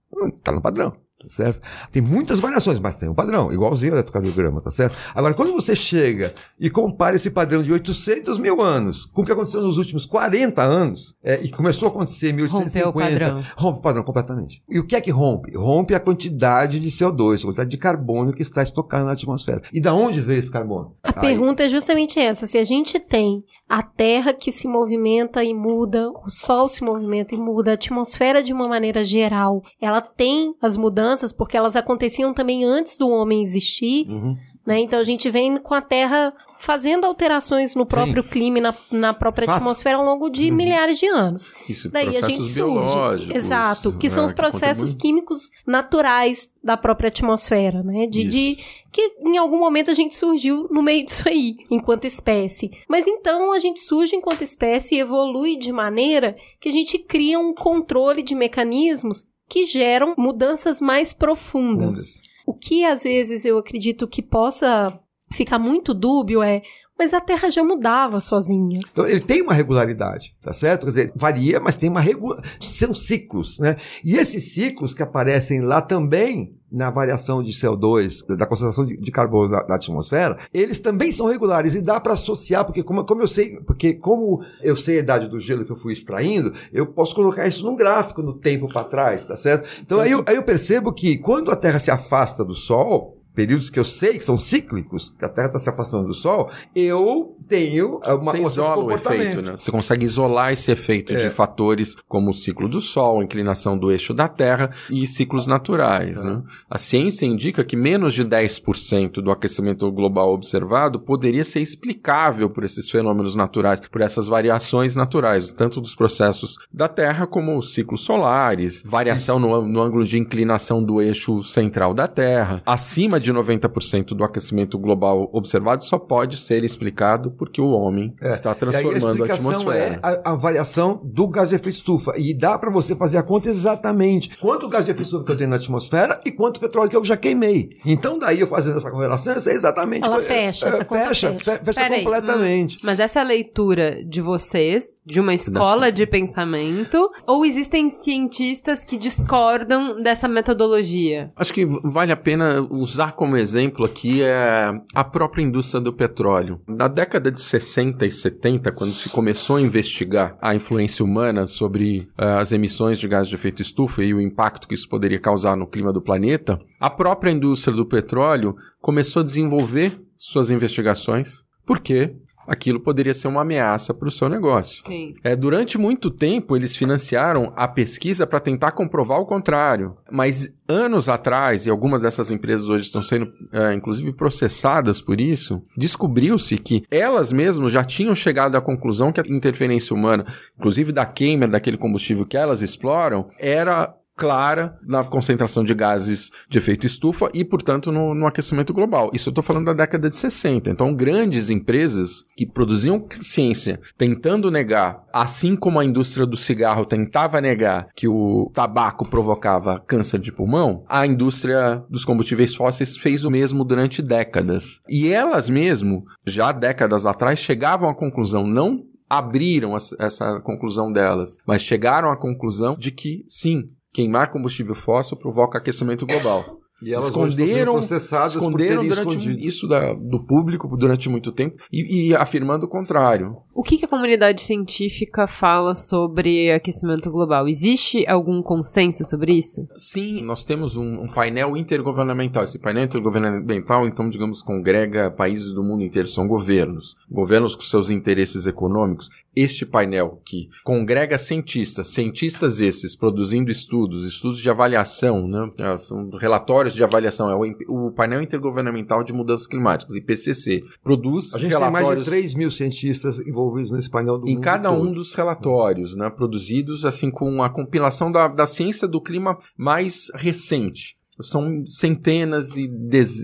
Tá no padrão tá certo? Tem muitas variações, mas tem um padrão, igualzinho ao eletrocardiograma, tá certo? Agora, quando você chega e compara esse padrão de 800 mil anos com o que aconteceu nos últimos 40 anos, é, e começou a acontecer em 1850, rompe o padrão. rompe o padrão completamente. E o que é que rompe? Rompe a quantidade de CO2, a quantidade de carbono que está estocado na atmosfera. E da onde veio esse carbono? A Aí... pergunta é justamente essa, se a gente tem a Terra que se movimenta e muda, o Sol se movimenta e muda, a atmosfera de uma maneira geral, ela tem as mudanças porque elas aconteciam também antes do homem existir. Uhum. Né? Então a gente vem com a Terra fazendo alterações no próprio Sim. clima e na, na própria Fato. atmosfera ao longo de uhum. milhares de anos. Isso, Daí processos a gente surge. Exato, que né, são os processos químicos naturais da própria atmosfera, né? De, de, que em algum momento a gente surgiu no meio disso aí, enquanto espécie. Mas então a gente surge enquanto espécie e evolui de maneira que a gente cria um controle de mecanismos que geram mudanças mais profundas. O que às vezes eu acredito que possa ficar muito dúbio é mas a Terra já mudava sozinha. Então ele tem uma regularidade, tá certo? Quer dizer, varia, mas tem uma regularidade. São ciclos, né? E esses ciclos que aparecem lá também na variação de CO2, da concentração de, de carbono na, na, atmosfera, eles também são regulares e dá para associar, porque como, como eu sei, porque como eu sei a idade do gelo que eu fui extraindo, eu posso colocar isso num gráfico no tempo para trás, tá certo? Então aí eu, aí eu percebo que quando a Terra se afasta do Sol, períodos que eu sei que são cíclicos, que a Terra está se afastando do Sol, eu tenho uma Você isola o efeito, né? Você consegue isolar esse efeito é. de fatores como o ciclo do Sol, a inclinação do eixo da Terra e ciclos naturais, é. né? A ciência indica que menos de 10% do aquecimento global observado poderia ser explicável por esses fenômenos naturais, por essas variações naturais, tanto dos processos da Terra como os ciclos solares, variação no, no ângulo de inclinação do eixo central da Terra. Acima de 90% do aquecimento global observado só pode ser explicado porque o homem é. está transformando a, a atmosfera. É a, a, variação do gás de efeito estufa. E dá para você fazer a conta exatamente quanto gás de efeito estufa que eu tenho na atmosfera e quanto petróleo que eu já queimei. Então, daí eu fazendo essa correlação, eu sei exatamente. Ela fecha, é, fecha, fecha, fecha completamente. Mas essa é a leitura de vocês, de uma escola de pensamento, ou existem cientistas que discordam dessa metodologia? Acho que vale a pena usar como exemplo aqui é a própria indústria do petróleo. Na década de 60 e 70, quando se começou a investigar a influência humana sobre uh, as emissões de gás de efeito estufa e o impacto que isso poderia causar no clima do planeta, a própria indústria do petróleo começou a desenvolver suas investigações porque aquilo poderia ser uma ameaça para o seu negócio. Sim. É, durante muito tempo, eles financiaram a pesquisa para tentar comprovar o contrário. Mas anos atrás, e algumas dessas empresas hoje estão sendo, é, inclusive, processadas por isso, descobriu-se que elas mesmas já tinham chegado à conclusão que a interferência humana, inclusive da queima daquele combustível que elas exploram, era clara na concentração de gases de efeito estufa e, portanto, no, no aquecimento global. Isso eu estou falando da década de 60. Então, grandes empresas que produziam ciência tentando negar, assim como a indústria do cigarro tentava negar que o tabaco provocava câncer de pulmão, a indústria dos combustíveis fósseis fez o mesmo durante décadas. E elas mesmo, já décadas atrás, chegavam à conclusão não abriram essa conclusão delas, mas chegaram à conclusão de que sim, queimar combustível fóssil provoca aquecimento global. E elas esconderam, esconderam durante isso da, do público durante muito tempo e, e, afirmando o contrário. O que, que, a comunidade científica fala sobre aquecimento global? Existe algum consenso sobre isso? Sim, nós temos um, um, painel intergovernamental. Esse painel intergovernamental, então, digamos, congrega países do mundo inteiro, são governos. Governos com seus interesses econômicos. Este painel que congrega cientistas, cientistas esses produzindo estudos, estudos de avaliação, né? são relatórios relatórios de avaliação, é o, o painel intergovernamental de mudanças climáticas, IPCC, produz A gente relatórios... tem mais de 3 mil cientistas envolvidos nesse painel do Em mundo cada todo. um dos relatórios, né, produzidos assim com a compilação da, da ciência do clima mais recente. São centenas e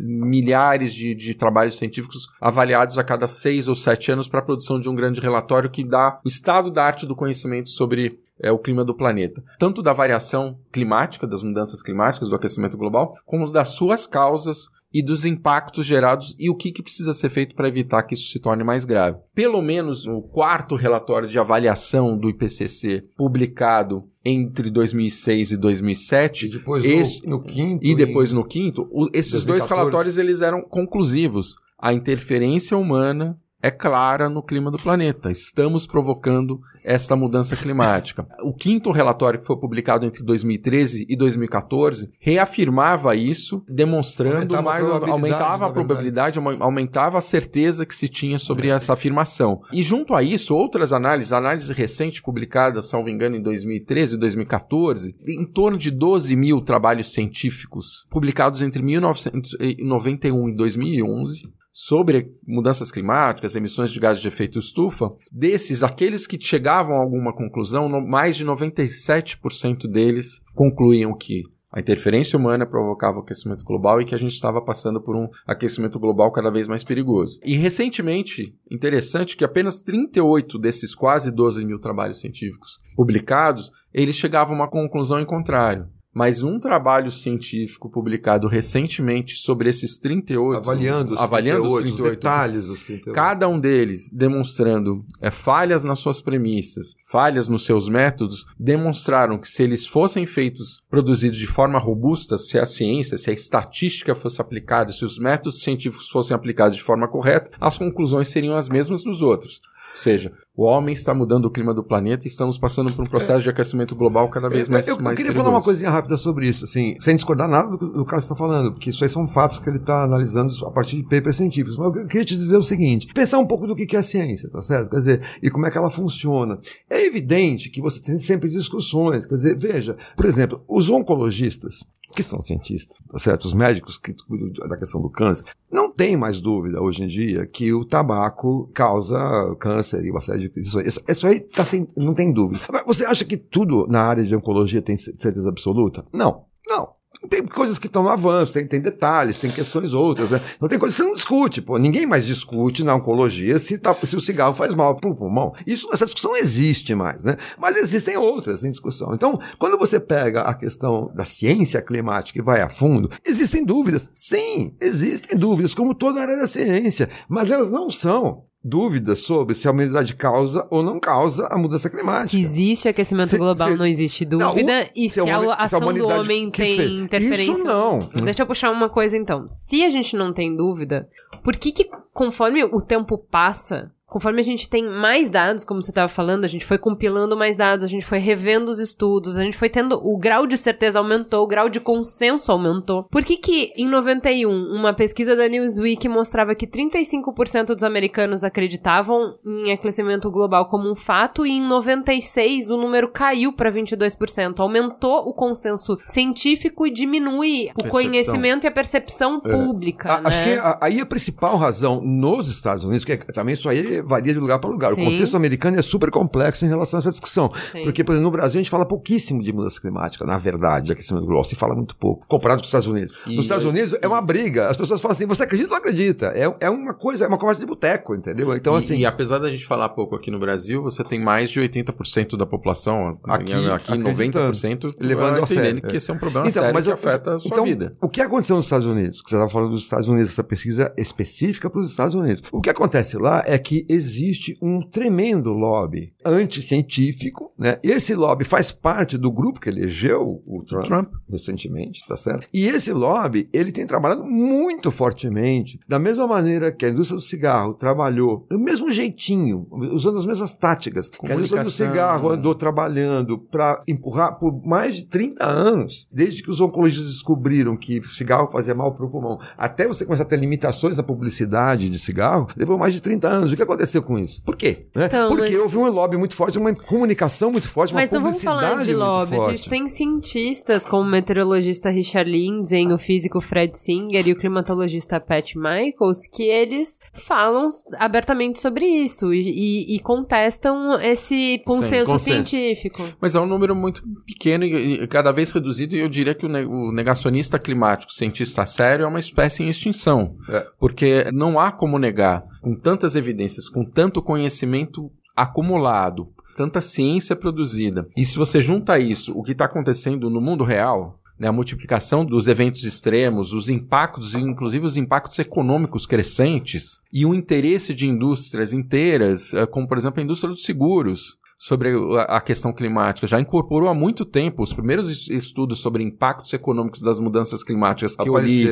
milhares de, de, trabalhos científicos avaliados a cada seis ou sete anos para a produção de um grande relatório que dá o estado da arte do conhecimento sobre é, o clima do planeta. Tanto da variação climática, das mudanças climáticas, do aquecimento global, como das suas causas e dos impactos gerados e o que, que precisa ser feito para evitar que isso se torne mais grave. Pelo menos o quarto relatório de avaliação do IPCC, publicado entre 2006 e 2007 e depois no, no, quinto e depois no quinto o, esses 2014. dois relatórios eles eram conclusivos a interferência humana é clara no clima do planeta. Estamos provocando esta mudança climática. O quinto relatório que foi publicado entre 2013 e 2014 reafirmava isso, demonstrando aumentava mais, a aumentava a probabilidade, aumentava a certeza que se tinha sobre é. essa afirmação. E junto a isso, outras análises, análises recentes publicadas, salvo engano, em 2013 e 2014, em torno de 12 mil trabalhos científicos publicados entre 1991 e 2011, sobre mudanças climáticas, emissões de gases de efeito estufa, desses, aqueles que chegavam a alguma conclusão, mais de 97% deles concluíam que a interferência humana provocava o aquecimento global e que a gente estava passando por um aquecimento global cada vez mais perigoso. E recentemente, interessante que apenas 38 desses quase 12 mil trabalhos científicos publicados, eles chegavam a uma conclusão em contrário mas um trabalho científico publicado recentemente sobre esses 38, avaliando os avaliando 38, os 38, os detalhes dos 38. cada um deles demonstrando é, falhas nas suas premissas, falhas nos seus métodos, demonstraram que se eles fossem feitos, produzidos de forma robusta, se a ciência, se a estatística fosse aplicada, se os métodos científicos fossem aplicados de forma correta, as conclusões seriam as mesmas dos outros. Ou seja, o homem está mudando o clima do planeta e estamos passando por um processo é. de aquecimento global cada vez mais Eu, eu, mais eu queria perigoso. falar uma coisinha rápida sobre isso, assim, sem discordar nada do, do que o Carlos está falando, porque isso aí são fatos que ele está analisando a partir de papers científicos. Mas eu queria te dizer o seguinte: pensar um pouco do que é a ciência, tá certo? Quer dizer, e como é que ela funciona. É evidente que você tem sempre discussões, quer dizer, veja, por exemplo, os oncologistas, que são cientistas, tá certo? Os médicos que cuidam da questão do câncer, não tem mais dúvida hoje em dia que o tabaco causa câncer e uma série de questões. Isso aí tá sem, não tem dúvida. Você acha que tudo na área de oncologia tem certeza absoluta? Não, não. tem coisas que estão no avanço, tem, tem detalhes, tem questões outras, né? Então tem coisas que você não discute, pô. Ninguém mais discute na oncologia se, tá, se o cigarro faz mal pro pulmão. Isso, essa discussão existe mais, né? Mas existem outras em discussão. Então, quando você pega a questão da ciência climática e vai a fundo, existem dúvidas. Sim, existem dúvidas, como toda área da ciência, mas elas não são dúvidas sobre se a humanidade causa ou não causa a mudança climática. Se existe aquecimento se, global, se, não existe dúvida. Não, e se, a, a ação a do homem tem interferência. Isso não. Deixa eu puxar uma coisa então. Se a gente não tem dúvida, por que, que conforme o tempo passa, conforme a gente tem mais dados, como você estava falando, a gente foi compilando mais dados, a gente foi revendo os estudos, a gente foi tendo. O grau de certeza aumentou, o grau de consenso aumentou. Por que, que em 91, uma pesquisa da Newsweek mostrava que 35% dos americanos acreditavam em aquecimento global como um fato, e em 96 o número caiu para 22%. Aumentou o consenso científico e diminui o conhecimento e a percepção é. pública. A, né? Acho que a, aí a principal razão nos Estados Unidos, que é, também isso aí varia de lugar para lugar. Sim. O contexto americano é super complexo em relação a essa discussão. Sim. Porque, por exemplo, no Brasil a gente fala pouquíssimo de mudança climática, na verdade, de aquecimento global. Se fala muito pouco, comparado com os Estados Unidos. E Nos Estados Unidos é uma briga. As pessoas falam assim, você acredita ou não acredita? É, é uma coisa, é uma conversa de boteco, entendeu? Então, e, assim... E apesar da gente falar pouco aqui no Brasil, você tem mais de 80% da população, aqui, aqui 90%, levando a sério. que esse é um problema então, sério mas que afeta a sua então, vida. O que aconteceu nos Estados Unidos? Que você estava falando dos Estados Unidos, essa pesquisa específica para os Estados Unidos. O que acontece lá é que existe um tremendo lobby anticientífico, né? Esse lobby faz parte do grupo que elegeu o Trump, Trump, recentemente, tá certo? E esse lobby, ele tem trabalhado muito fortemente, da mesma maneira que a indústria do cigarro trabalhou, do mesmo jeitinho, usando as mesmas táticas que a indústria do cigarro andou trabalhando para empurrar por mais de 30 anos, desde que os oncologistas descobriram que o cigarro fazia mal para o pulmão, até você começar a ter limitações na publicidade de cigarro, levou mais de 30 anos. O que aconteceu com isso? Por quê? Né? Então, Porque mas... houve um lobby muito forte, uma comunicação muito forte, uma mas publicidade muito forte. Mas não vamos falar de lobby. A gente tem cientistas como o meteorologista Richard Lindsay, o físico Fred Singer e o climatologista Pat Michaels, que eles falam abertamente sobre isso e, e contestam esse consenso, científico. Mas é um número muito pequeno e, cada vez reduzido, e eu diria que o, negacionista climático, cientista sério, é uma espécie em extinção. É. Porque não há como negar, com tantas evidências, com tanto conhecimento acumulado, tanta ciência produzida. E se você junta isso, o que está acontecendo no mundo real, né, a multiplicação dos eventos extremos, os impactos, inclusive os impactos econômicos crescentes, e o interesse de indústrias inteiras, eh, como por exemplo a indústria dos seguros, sobre a questão climática. Já incorporou há muito tempo os primeiros estudos sobre impactos econômicos das mudanças climáticas que eu li.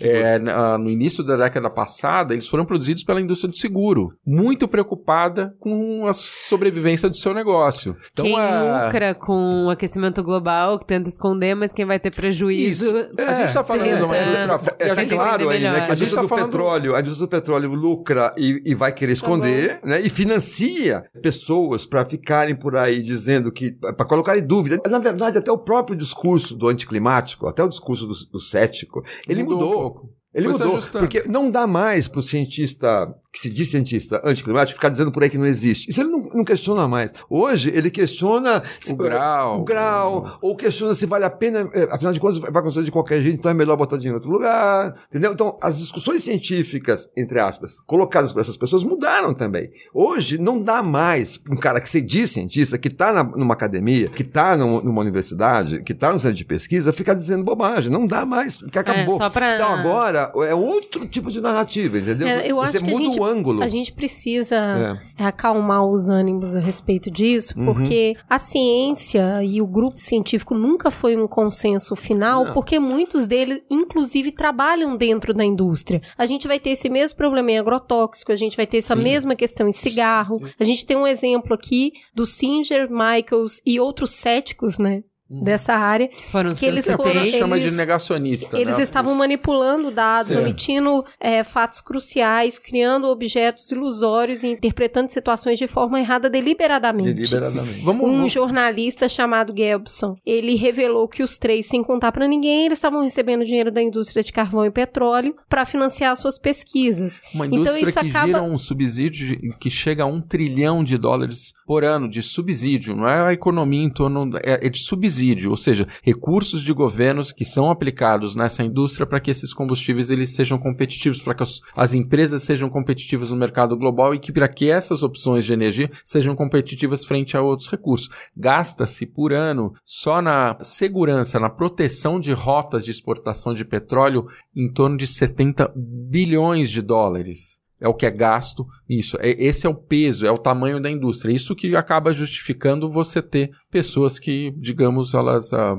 É, no início da década passada, eles foram produzidos pela indústria do seguro, muito preocupada com a sobrevivência do seu negócio. Então, quem a... lucra com o aquecimento global, que tenta esconder, mas quem vai ter prejuízo... É, a gente está falando de uma indústria... É, é, a gente claro aí, né, que a, a indústria tá do falando... petróleo, a indústria do petróleo lucra e, e vai querer tá esconder, tá né, e financia pessoas para ficar ficarem por aí dizendo que. para colocar em dúvida. Na verdade, até o próprio discurso do anticlimático, até o discurso do, do cético, ele mudou. mudou. Um. Ele Foi mudou, porque não dá mais para o cientista que se diz cientista anticlimático ficar dizendo por aí que não existe. Isso ele não, não questiona mais. Hoje ele questiona o grau, o grau, ou questiona se vale a pena, é, afinal de contas vai acontecer de qualquer jeito, então é melhor botar dinheiro em outro lugar, entendeu? Então as discussões científicas, entre aspas, colocadas por essas pessoas mudaram também. Hoje não dá mais um cara que se diz cientista, que está numa academia, que está numa universidade, que está no centro de pesquisa, ficar dizendo bobagem. Não dá mais, que acabou. É, pra... Então agora é outro tipo de narrativa, entendeu? É, eu Você acho muda que gente, ângulo. A gente precisa é. acalmar os ânimos a respeito disso, uhum. porque a ciência e o grupo científico nunca foi um consenso final, Não. porque muitos deles, inclusive, trabalham dentro da indústria. A gente vai ter esse mesmo problema em agrotóxico, a gente vai ter essa Sim. mesma questão em cigarro. A gente tem um exemplo aqui do Singer, Michaels e outros céticos, né? Uhum. dessa área. Foram que eles foram, eles, chama de negacionista. Eles né? estavam manipulando dados, Sim. omitindo é, fatos cruciais, criando objetos ilusórios e interpretando situações de forma errada deliberadamente. Deliberadamente. Vamos, um vamos... jornalista chamado Gebson, ele revelou que os três, sem contar para ninguém, eles estavam recebendo dinheiro da indústria de carvão e petróleo para financiar suas pesquisas. Uma então, indústria então, isso que acaba... gira um subsídio que chega a um trilhão de dólares por ano de subsídio. Não é a economia em torno... é, é de subsídio ou seja, recursos de governos que são aplicados nessa indústria para que esses combustíveis eles sejam competitivos, para que as, as empresas sejam competitivas no mercado global e que para que essas opções de energia sejam competitivas frente a outros recursos. Gasta-se por ano só na segurança, na proteção de rotas de exportação de petróleo em torno de 70 bilhões de dólares é o que é gasto, isso. É, esse é o peso, é o tamanho da indústria. Isso que acaba justificando você ter pessoas que, digamos, elas, ah,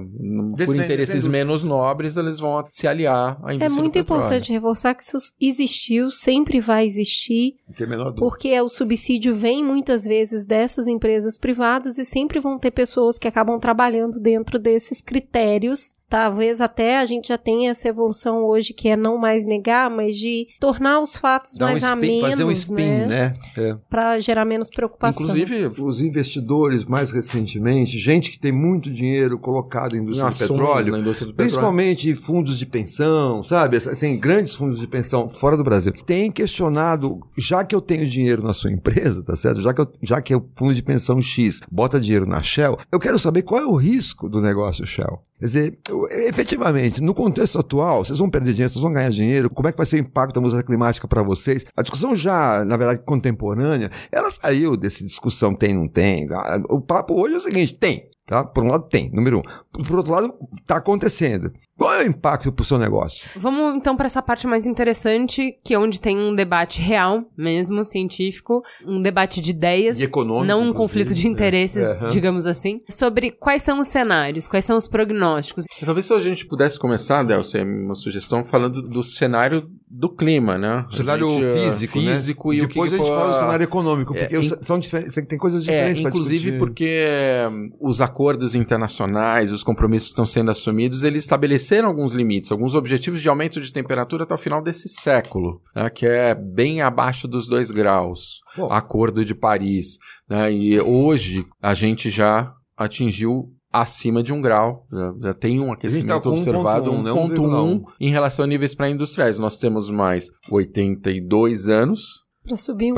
por interesses menos nobres, eles vão se aliar à indústria. É muito importante reforçar que isso existiu, sempre vai existir, é porque é o subsídio vem muitas vezes dessas empresas privadas e sempre vão ter pessoas que acabam trabalhando dentro desses critérios Talvez até a gente já tenha essa evolução hoje que é não mais negar, mas de tornar os fatos Dar mais um spin, amenos, fazer um spin, né? né? É. Para gerar menos preocupação. Inclusive, os investidores mais recentemente, gente que tem muito dinheiro colocado em indústria do petróleo, indústria do principalmente petróleo. fundos de pensão, sabe? Assim, grandes fundos de pensão fora do Brasil, tem questionado, já que eu tenho dinheiro na sua empresa, tá certo? Já que eu, já que o fundo de pensão X bota dinheiro na Shell, eu quero saber qual é o risco do negócio Shell. Quer dizer, efetivamente, no contexto atual, vocês vão perder dinheiro, vocês vão ganhar dinheiro, como é que vai ser o impacto da mudança climática para vocês? A discussão já, na verdade, contemporânea, ela saiu dessa discussão tem, não tem. O papo hoje é o seguinte, tem. Tá? Por um lado, tem, número um. Por outro lado, está acontecendo. Qual é o impacto para o seu negócio? Vamos então para essa parte mais interessante, que é onde tem um debate real, mesmo científico, um debate de ideias, e econômico, não um conflito de interesses, é. digamos assim, sobre quais são os cenários, quais são os prognósticos. Talvez se a gente pudesse começar, Delcio, é uma sugestão falando do cenário do clima, né? O cenário gente, físico, físico né? e depois o que, a gente fala do cenário econômico, porque é, são diferentes, tem coisas é, diferentes. É, inclusive porque um, os acordos internacionais, os compromissos que estão sendo assumidos, eles estabeleceram alguns limites, alguns objetivos de aumento de temperatura até o final desse século, né? que é bem abaixo dos dois graus. Bom. Acordo de Paris. Né? E hoje a gente já atingiu acima de um grau. Já, já tem um tá aquecimento tá observado, 1.1 um né? em relação a níveis pré-industriais. Nós temos mais 82 anos para subir um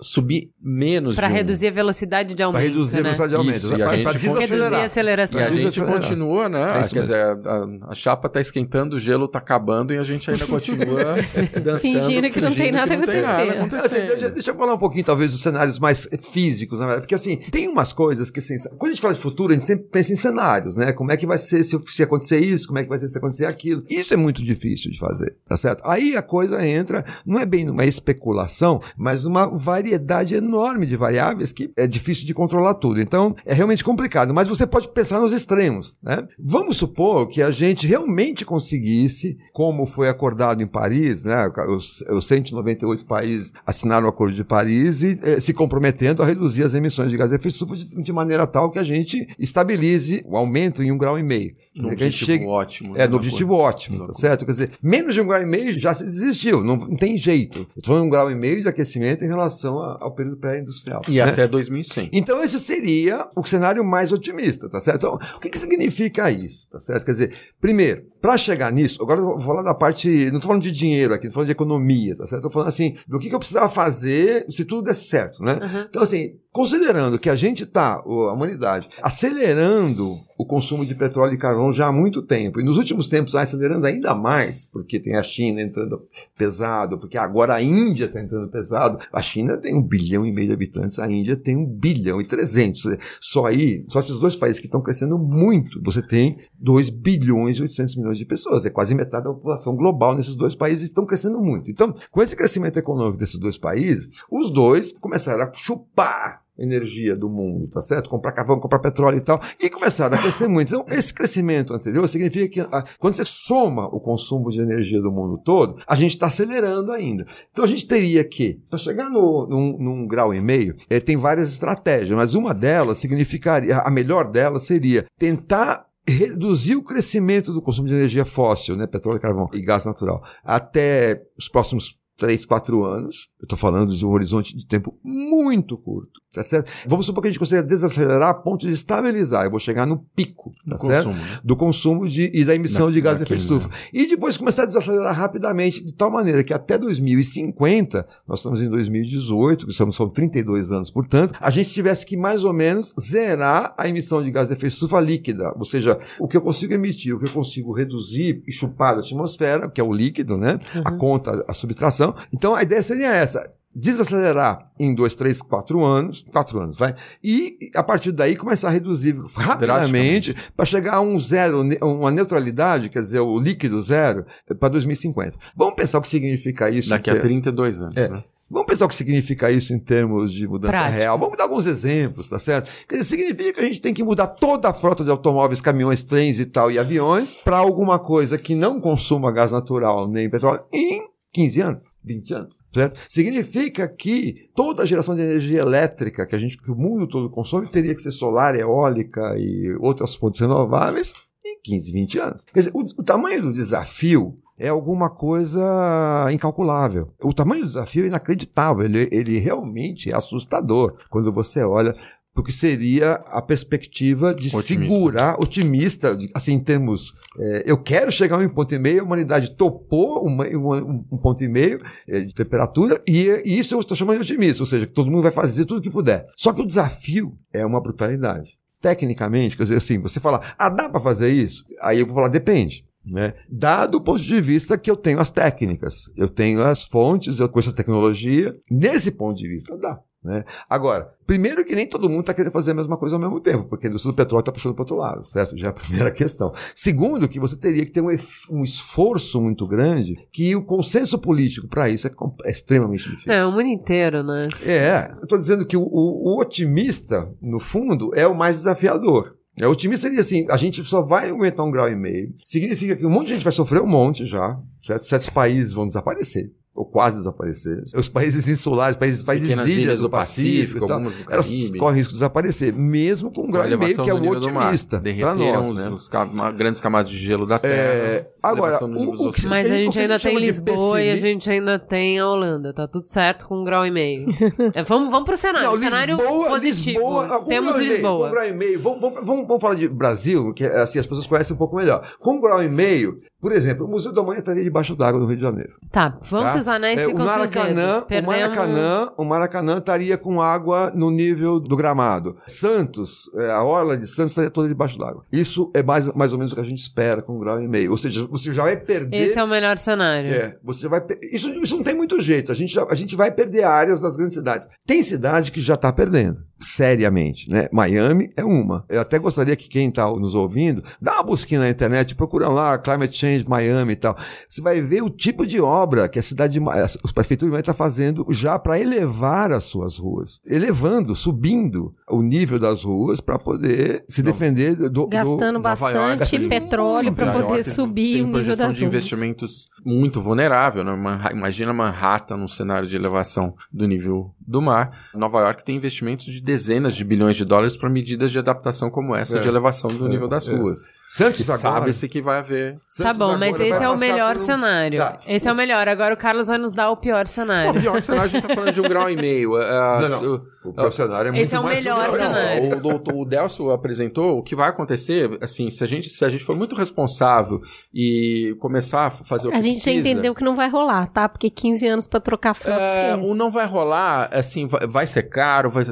subir menos Para reduzir a velocidade de aumento. Para reduzir né? a velocidade de aumento. Isso, e a gente reduzir a aceleração. E a gente continua, né? É Quer dizer, a, a chapa está esquentando, o gelo está acabando e a gente ainda continua dançando. Fingindo que não tem nada acontecendo. Assim, deixa eu falar um pouquinho, talvez, dos cenários mais físicos, né? Porque, assim, tem umas coisas que, assim, quando a gente fala de futuro, a gente sempre pensa em cenários, né? Como é que vai ser se, se acontecer isso, como é que vai ser se acontecer aquilo. Isso é muito difícil de fazer, tá certo? Aí a coisa entra, não é bem numa especulação, mas uma variedade enorme de variáveis que é difícil de controlar tudo. Então, é realmente complicado. Mas você pode pensar nos extremos, né? Vamos supor que a gente realmente conseguisse, como foi acordado em Paris, né? Os, os 198 países assinaram o Acordo de Paris e eh, se comprometendo a reduzir as emissões de gás de efeito estufa de, de, maneira tal que a gente estabilize o aumento em um grau e meio. No objetivo chegue, ótimo. É, né? no objetivo acordo. ótimo, tá certo? Quer dizer, menos de um grau e meio já se desistiu, não, não tem jeito. Estou falando um grau e meio de aquecimento em relação ao período pré-industrial. E né? até 2100. Então, esse seria o cenário mais otimista, tá certo? Então, o que, que significa isso, tá certo? Quer dizer, primeiro, para chegar nisso, agora eu vou falar da parte. Não estou falando de dinheiro aqui, estou falando de economia, tá certo? Estou falando assim, do que, que eu precisava fazer se tudo der certo, né? Uhum. Então, assim, considerando que a gente está, a humanidade, acelerando o consumo de petróleo e carvão já há muito tempo, e nos últimos tempos acelerando ainda mais, porque tem a China entrando pesado, porque agora a Índia está entrando pesado. A China tem um bilhão e meio de habitantes, a Índia tem um bilhão e trezentos. Só aí, só esses dois países que estão crescendo muito, você tem 2 bilhões e 800 milhões milhões de pessoas. É quase metade da população global nesses dois países estão crescendo muito. Então, com esse crescimento econômico desses dois países, os dois começaram a chupar energia do mundo, tá certo? Comprar carvão, comprar petróleo e tal, e começaram a crescer muito. Então, esse crescimento anterior significa que a, ah, quando você soma o consumo de energia do mundo todo, a gente está acelerando ainda. Então, a gente teria que, para chegar no, num, num, grau e meio, é, tem várias estratégias, mas uma delas significaria, a melhor delas seria tentar reduzir o crescimento do consumo de energia fóssil, né, petróleo, carvão e gás natural, até os próximos 3, 4 anos. Eu estou falando de um horizonte de tempo muito curto. Tá certo? Vamos supor que a gente consiga desacelerar a ponto de estabilizar. Eu vou chegar no pico tá do certo? consumo, né? do consumo de, e da emissão da, de gás de efeito estufa. E depois começar a desacelerar rapidamente, de tal maneira que até 2050, nós estamos em 2018, que são, são 32 anos, portanto, a gente tivesse que mais ou menos zerar a emissão de gás de efeito estufa líquida. Ou seja, o que eu consigo emitir, o que eu consigo reduzir e chupar da atmosfera, que é o líquido, né? Uhum. A conta, a subtração. Então a ideia seria essa desacelerar em dois, três, quatro anos, quatro anos, vai, e a partir daí começar a reduzir rapidamente para chegar a um zero, uma neutralidade, quer dizer, o líquido zero, para 2050. Vamos pensar o que significa isso. Daqui a 32 anos, é. né? Vamos pensar o que significa isso em termos de mudança Práticos. real. Vamos dar alguns exemplos, tá certo? Quer dizer, significa que a gente tem que mudar toda a frota de automóveis, caminhões, trens e tal, e aviões, para alguma coisa que não consuma gás natural nem petróleo em 15 anos, 20 anos. Certo? Significa que toda a geração de energia elétrica que, a gente, que o mundo todo consome teria que ser solar, eólica e outras fontes renováveis em 15, 20 anos. Quer dizer, o, o tamanho do desafio é alguma coisa incalculável. O tamanho do desafio é inacreditável, ele, ele realmente é assustador quando você olha porque seria a perspectiva de otimista. segurar, otimista, assim, em termos. É, eu quero chegar a um ponto e meio, a humanidade topou uma, uma, um ponto e meio é, de temperatura, e, e isso eu estou chamando de otimista, ou seja, que todo mundo vai fazer tudo o que puder. Só que o desafio é uma brutalidade. Tecnicamente, quer dizer assim, você fala, ah, dá para fazer isso? Aí eu vou falar, depende. Né? Dado o ponto de vista que eu tenho as técnicas, eu tenho as fontes, eu conheço a tecnologia, nesse ponto de vista dá. Né? Agora, primeiro que nem todo mundo está querendo fazer a mesma coisa ao mesmo tempo, porque a indústria do petróleo está puxando para o outro lado, certo? Já é a primeira questão. Segundo, que você teria que ter um, um esforço muito grande, que o consenso político para isso é, é, extremamente difícil. É, o mundo inteiro, né? É, eu estou dizendo que o, o, o otimista, no fundo, é o mais desafiador. É, o otimista seria assim: a gente só vai aumentar um grau e meio. Significa que um monte de gente vai sofrer um monte já. Certo? Certos países vão desaparecer ou quase desaparecer. Os países insulares, países, países ilhas, ilhas do Pacífico, Pacífico algumas do Caribe. correm risco de desaparecer, mesmo com um grau e meio que é o otimista. Derreteram nós, né? os, grandes camadas de gelo da Terra. É, agora, o, o que, mas a gente ainda tem Lisboa e a gente ainda tem a Holanda. Tá tudo certo com um grau e meio. é, vamos, vamos pro cenário. Não, cenário Lisboa, positivo. Lisboa, Temos Lisboa. com um grau e meio. Vamos, vamos, vamos, vamos falar de Brasil, que assim, as pessoas conhecem um pouco melhor. Com um grau e meio, por exemplo, o Museu da Manhã estaria debaixo d'água no Rio de Janeiro. Tá, vamos tá? os anéis é, ficam o Maracanã, o Maracanã, o Maracanã estaria com água no nível do gramado. Santos, é, a orla de Santos estaria toda debaixo d'água. Isso é mais, mais ou menos o que a gente espera com um grau e meio. Ou seja, você já vai perder. Esse é o melhor cenário. É, você vai isso, isso não tem muito jeito. A gente, já, a gente vai perder áreas das grandes cidades. Tem cidade que já está perdendo seriamente, né? Miami é uma. Eu até gostaria que quem está nos ouvindo, dá uma busquinha na internet, procura lá Climate Change Miami e tal. Você vai ver o tipo de obra que a cidade de os prefeituras de Miami está fazendo já para elevar as suas ruas, elevando, subindo o nível das ruas para poder se Não. defender do gastando do, bastante York, petróleo para poder subir tem, tem o nível das de investimentos muito vulnerável, né? Imagina Manhattan num cenário de elevação do nível do mar. Nova York tem investimentos de dezenas de bilhões de dólares para medidas de adaptação como essa, é. de elevação do é. nível das é. ruas. Santos agora. Sabe-se que vai haver. Santos tá bom, mas esse é o melhor um... cenário. Tá. Esse é o melhor. Agora o Carlos vai nos dar o pior cenário. o pior cenário a gente tá falando de um grau e meio. Uh, não, não. O, pior cenário é muito Esse é o melhor cenário. O, doutor, o Delcio apresentou o que vai acontecer, assim, se a gente, se a gente for muito responsável e começar a fazer o que A gente precisa, já entendeu que não vai rolar, tá? Porque 15 anos para trocar frota, é, O não vai rolar, assim, vai, vai ser caro, vai,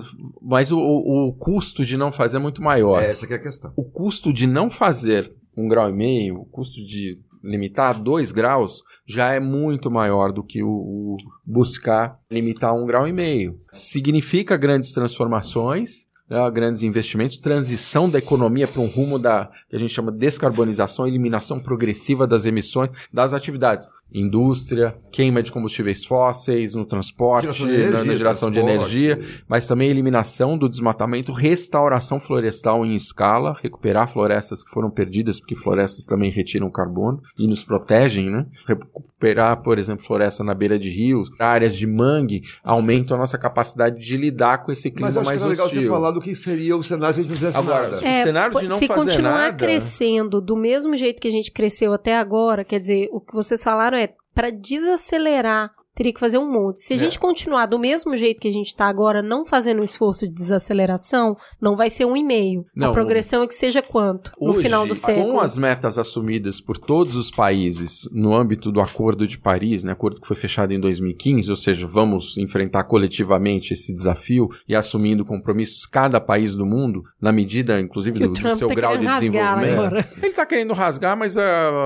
mas o, o, o custo de não fazer é muito maior. É, essa que é a questão. O custo de não fazer um grau e meio, o custo de limitar dois graus já é muito maior do que o, o buscar limitar um grau e meio. Significa grandes transformações, né, grandes investimentos, transição da economia para um rumo da que a gente chama de descarbonização, eliminação progressiva das emissões das atividades indústria, queima de combustíveis fósseis no transporte, geração energia, na, geração de energia, mas também eliminação do desmatamento, restauração florestal em escala, recuperar florestas que foram perdidas, porque florestas também retiram carbono e nos protegem, né? Recuperar, por exemplo, floresta na beira de rios, áreas de mangue, aumenta a nossa capacidade de lidar com esse clima mas mais hostil. Mas legal você falar do que seria o cenário se a gente não fizesse Agora, nada. É, o cenário de não se fazer continuar nada... crescendo do mesmo jeito que a gente cresceu até agora, quer dizer, o que vocês falaram é para desacelerar teria que fazer um monte. Se a é. gente continuar do mesmo jeito que a gente está agora, não fazendo um esforço de desaceleração, não vai ser um e meio. A progressão é que seja quanto no final do século? Com as metas assumidas por todos os países no âmbito do Acordo de Paris, né, acordo que foi fechado em 2015, ou seja, vamos enfrentar coletivamente esse desafio e assumindo compromissos cada país do mundo, na medida, inclusive, do, do, seu tá grau de desenvolvimento. Ele está querendo rasgar, mas uh,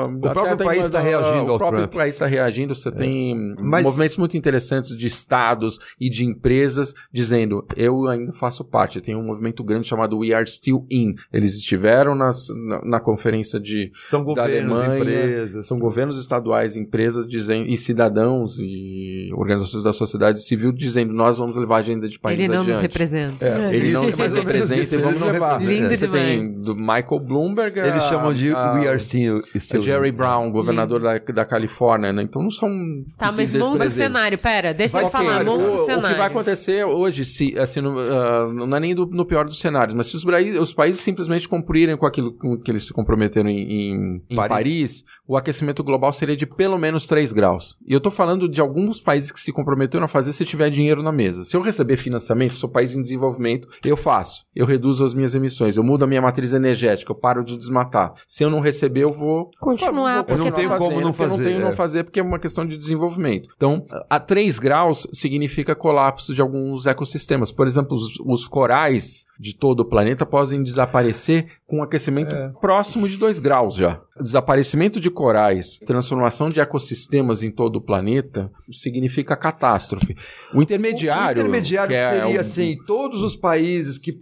o próprio país está reagindo. Uh, o próprio Trump. país está reagindo. Você é. tem mas... movimentos muito interessantes de estados e de empresas dizendo: eu ainda faço parte. Tem um movimento grande chamado We Are Still In. Eles estiveram nas, na, na conferência de são da governos, Alemanha, empresas, são governos estaduais, empresas dizendo e cidadãos e organizações da sociedade civil dizendo: nós vamos levar a agenda de país Ele não adiante. nos representa. É, ele não nos representa e vamos levar. Lindo Você tem do Michael Bloomberg. Eles a, chamam de a, We Are Still, still Jerry Brown, governador da, da Califórnia, né? Então não são. Tá, mas o cenário. Pera, deixa eu falar. Monta o, o cenário. O que vai acontecer hoje, se, assim, no, uh, não é nem do, no pior dos cenários, mas se os, os países simplesmente cumprirem com aquilo com que eles se comprometeram em, em, em Paris. Paris. o aquecimento global seria de pelo menos 3 graus. E eu tô falando de alguns países que se comprometeram a fazer se tiver dinheiro na mesa. Se eu receber financiamento, sou país em desenvolvimento, eu faço. Eu reduzo as minhas emissões, eu mudo a minha matriz energética, eu paro de desmatar. Se eu não receber, eu vou continuar. Vou, eu não tenho fazendo, como não fazer. Eu não tenho é. não fazer porque é uma questão de desenvolvimento. Então, a 3 graus significa colapso de alguns ecossistemas. Por exemplo, os, os corais de todo o planeta podem desaparecer com um aquecimento é. próximo de 2 graus já. Desaparecimento de corais, transformação de ecossistemas em todo o planeta significa catástrofe. O intermediário. O intermediário que, é seria assim: todos os países que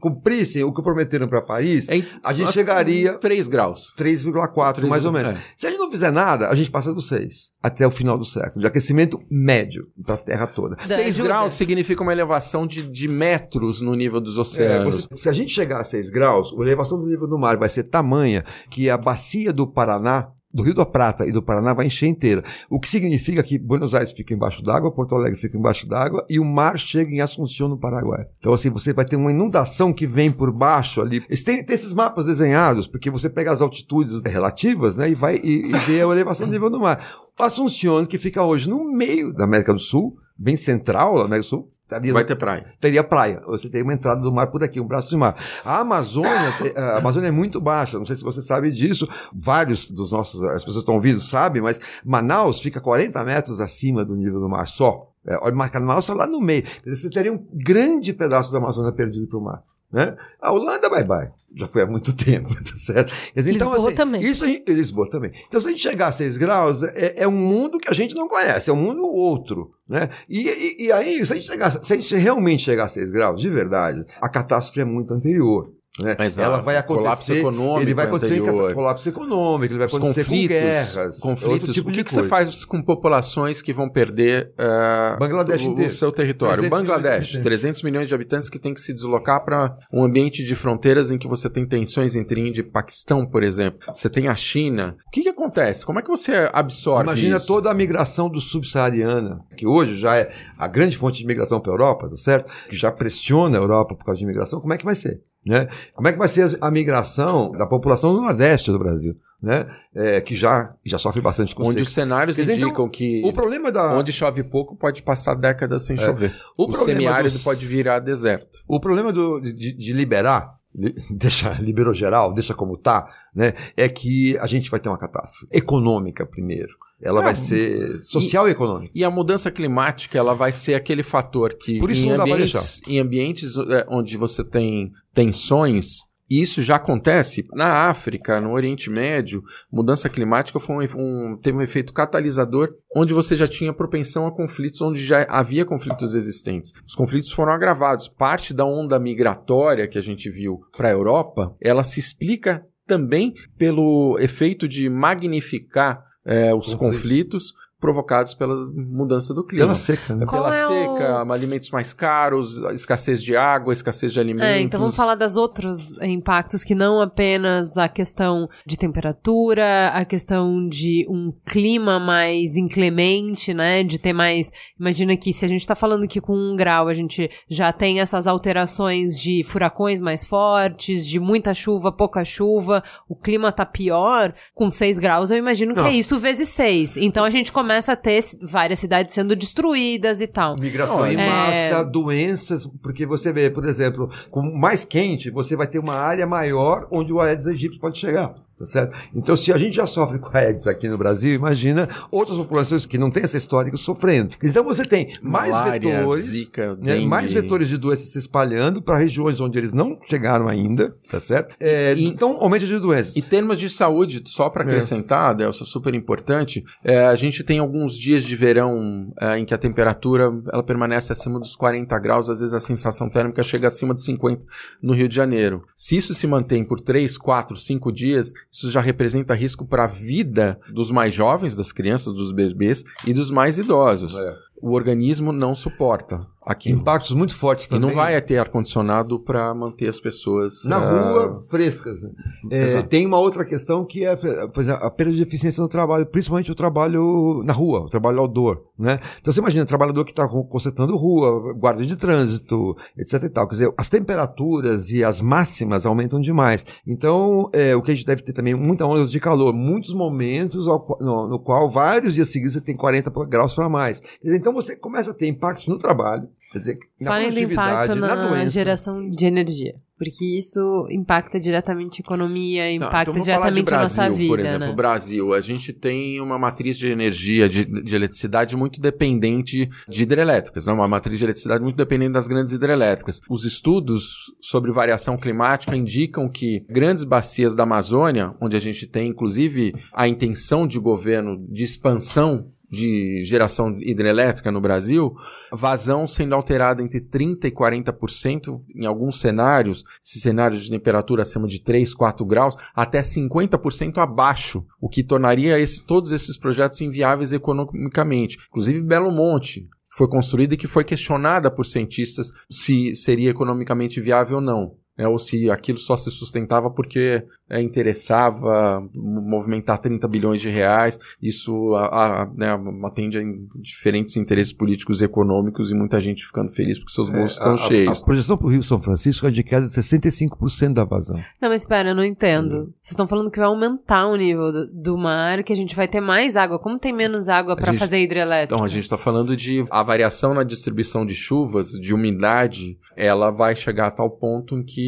cumprissem o que prometeram para Paris, é, a gente chegaria. 3 graus. 3,4 mais ou menos. É. Se a gente não fizer nada, a gente passa dos 6 até o final do século, de aquecimento médio para a Terra toda. 6 graus significa uma elevação de, de metros no nível dos oceanos oceanos. É, se a gente chegar a 6 graus, a elevação do nível do mar vai ser tamanha que a bacia do Paraná do Rio da Prata e do Paraná vai encher inteira. O que significa que Buenos Aires fica embaixo d'água, Porto Alegre fica embaixo d'água e o mar chega em Assunção, no Paraguai. Então, assim, você vai ter uma inundação que vem por baixo ali. Tem, tem esses mapas desenhados, porque você pega as altitudes relativas né, e vai e, e vê a elevação do nível do mar. Assunção, que fica hoje no meio da América do Sul, bem central da América do Sul, Teria, vai ter praia. Teria praia. Você tem uma entrada do mar por aqui, um braço de mar. A Amazônia, a Amazônia é muito baixa. Não sei se você sabe disso. Vários dos nossos, as pessoas estão ouvindo, sabem, mas Manaus fica 40 metros acima do nível do mar só. É, Manaus está lá no meio. Você teria um grande pedaço da Amazônia perdido para o mar. Né? A Holanda, bye bye. Já foi há muito tempo, tá certo? Dizer, então, Lisboa assim, também. Isso, Lisboa também. Então, se a gente chegar a 6 graus, é, é, um mundo que a gente não conhece, é um mundo outro. Né? E, e, e aí, se a, gente chegar, se a gente realmente chegar a 6 graus, de verdade, a catástrofe é muito anterior. Né? Mas, ela vai acontecer, colapso econômico ele vai acontecer anterior. colapso econômico, ele vai Os acontecer conflitos, com guerras, conflitos. Tipo o que, que você faz com populações que vão perder uh, Bangladesh o, o, seu território? 300 Bangladesh, milhões 300 milhões de habitantes que têm que se deslocar para um ambiente de fronteiras em que você tem tensões entre Índia e Paquistão, por exemplo. Você tem a China. O que, que acontece? Como é que você absorve Imagina isso? toda a migração do subsaariana, que hoje já é a grande fonte de migração para a Europa, tá certo? Que já pressiona a Europa por causa de imigração. Como é que vai ser? Né? Como é que vai ser a migração da população do Nordeste do Brasil? Né? É, que já, já sofre bastante com Onde os cenários dizer, indicam então, que o problema da... onde chove pouco pode passar décadas sem é. chover. O, o semiárido dos... pode virar deserto. O problema do, de, de liberar deixa liberou geral, deixa como tá, né? É que a gente vai ter uma catástrofe econômica primeiro. Ela vai ser social e, e, econômica. E a mudança climática, ela vai ser aquele fator que Por isso em, não ambientes, em ambientes é, onde você tem tensões, e isso já acontece na África, no Oriente Médio. Mudança climática foi um, um, teve um efeito catalisador, onde você já tinha propensão a conflitos, onde já havia conflitos existentes. Os conflitos foram agravados. Parte da onda migratória que a gente viu para a Europa, ela se explica também pelo efeito de magnificar é, os conflitos provocados pela mudança do clima. Pela seca, né? Pela é seca, o... alimentos mais caros, escassez de água, escassez de alimentos. É, então vamos falar dos outros impactos que não apenas a questão de temperatura, a questão de um clima mais inclemente, né? De ter mais. Imagina que se a gente tá falando que com um grau a gente já tem essas alterações de furacões mais fortes, de muita chuva, pouca chuva, o clima tá pior, com seis graus eu imagino que é Nossa. é isso vezes seis. Então a gente começa começa a ter várias cidades sendo destruídas e tal. Migração em é... massa, doenças, porque você vê, por exemplo, com mais quente, você vai ter uma área maior onde o Aedes aegypti pode chegar. Tá certo? Então, se a gente já sofre com a AIDS aqui no Brasil, imagina outras populações que não têm essa história sofrendo. Então, você tem mais Malária, vetores, Zika, né, mais vetores de doenças se espalhando para regiões onde eles não chegaram ainda, tá certo? É, e, então, aumento de doenças. E termos de saúde, só para é. acrescentar, é. Delcio, super importante, é, a gente tem alguns dias de verão é, em que a temperatura ela permanece acima dos 40 graus, às vezes a sensação térmica chega acima de 50 no Rio de Janeiro. Se isso se mantém por 3, 4, 5 dias, isso já representa risco para a vida dos mais jovens, das crianças, dos bebês e dos mais idosos. É o organismo não suporta aquilo. Impactos muito fortes também. E não vai ter ar-condicionado para manter as pessoas... Na uh... rua, frescas. Né? É, tem uma outra questão que é exemplo, a perda de eficiência no trabalho, principalmente o trabalho na rua, o trabalho outdoor. Né? Então você imagina, trabalhador que está consertando rua, guarda de trânsito, etc e tal. Quer dizer, as temperaturas e as máximas aumentam demais. Então, é, o que a gente deve ter também, muita onda de calor, muitos momentos ao, no, no, qual vários dias seguidos você tem 40 graus para mais. Então você começa a ter impactos no trabalho, quer dizer, na Falem do impacto na, na geração de energia. Porque isso impacta diretamente a economia, impacta então, diretamente Brasil, a nossa vida. Por exemplo, né? Brasil, a gente tem uma matriz de energia, de, de eletricidade muito dependente de hidrelétricas, né? uma matriz de eletricidade muito dependente das grandes hidrelétricas. Os estudos sobre variação climática indicam que grandes bacias da Amazônia, onde a gente tem inclusive a intenção de governo de expansão de geração hidrelétrica no Brasil, vazão sendo alterada entre 30% e 40%, em alguns cenários, esse cenário de temperatura acima de 3, 4 graus, até 50% abaixo, o que tornaria esse, todos esses projetos inviáveis economicamente. Inclusive Belo Monte, foi construída e que foi questionada por cientistas se seria economicamente viável ou não né, ou se aquilo só se sustentava porque é, interessava movimentar 30 bilhões de reais. Isso a, a, né, atende a diferentes interesses políticos e econômicos e muita gente ficando feliz porque seus bolsos é, estão a, cheios. A, projeção para o Rio São Francisco é de queda de 65% da vazão. Não, mas espera, eu não entendo. Hum. Vocês estão falando que vai aumentar o nível do, do, mar, que a gente vai ter mais água. Como tem menos água para fazer hidrelétrica? Então, a gente está falando de a variação na distribuição de chuvas, de umidade, ela vai chegar a tal ponto em que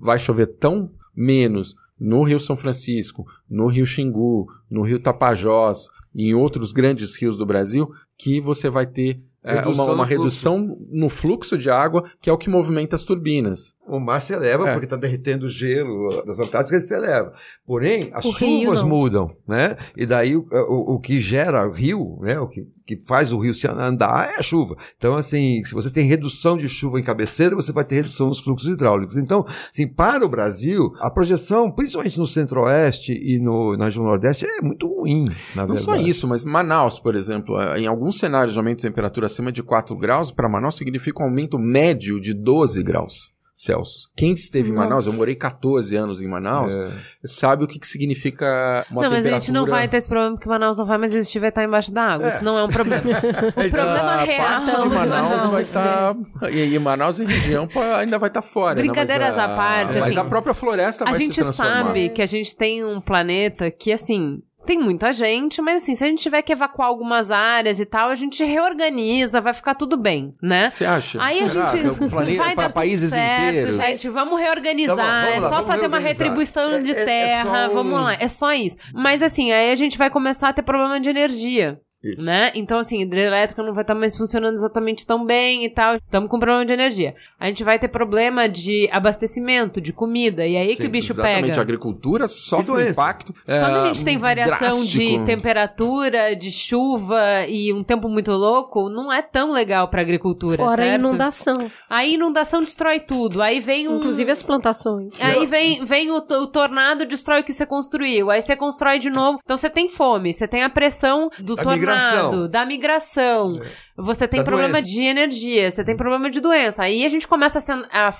vai chover tão menos no Rio São Francisco, no Rio Xingu, no Rio Tapajós e em outros grandes rios do Brasil, que você vai ter é, uma, uma redução no fluxo de água, que é o que movimenta as turbinas. O mar se eleva é. porque está derretendo o gelo das Antárticas, se eleva. Porém, as o chuvas mudam, né? E daí o, o, o, que gera o rio, né? O que, que faz o rio se andar é a chuva. Então, assim, se você tem redução de chuva em cabeceira, você vai ter redução nos fluxos hidráulicos. Então, assim, para o Brasil, a projeção, principalmente no centro-oeste e no, na região nordeste, é muito ruim, na Não verdade. só isso, mas Manaus, por exemplo, é, em alguns cenários de aumento de temperatura acima de 4 graus, para Manaus significa um aumento médio de 12 graus. Celsius. Quem esteve Nossa. em Manaus, eu morei 14 anos em Manaus, é. sabe o que, que significa uma não, temperatura... Não, mas a gente não vai ter esse problema porque Manaus não vai mais existir, vai estar embaixo da água. É. Isso não é um problema. o problema a real... parte de Manaus vai estar... Tá... E, Manaus e região ainda vai estar tá fora. Né? Brincadeiras né? à parte, Mas assim, a própria floresta vai se transformar. A gente sabe que a gente tem um planeta que, assim, tem muita gente, mas assim, se a gente tiver que evacuar algumas áreas e tal, a gente reorganiza, vai ficar tudo bem, né? Você acha? Aí a gente é planeta, vai dar países certo, inteiros. gente, vamos reorganizar, então, vamos lá, é só fazer uma retribuição é, de é, é terra, é um... vamos lá, é só isso. Mas assim, aí a gente vai começar a ter problema de energia. Isso. Né? Então, assim, hidrelétrica não vai estar tá mais funcionando exatamente tão bem e tal. Estamos com problema de energia. A gente vai ter problema de abastecimento, de comida. E aí Sim, que o bicho exatamente. pega. Exatamente, a agricultura sofre um impacto. É, Quando a gente tem variação drástico. de temperatura, de chuva e um tempo muito louco, não é tão legal pra agricultura. Fora certo? a inundação. A inundação destrói tudo. Aí vem um. Inclusive as plantações. Aí vem, vem o, o tornado, destrói o que você construiu. Aí você constrói de novo. Então você tem fome, você tem a pressão do tornado migração. da migração. É. Você tem da problema doença. de energia, você tem problema de doença. Aí a gente começa a, a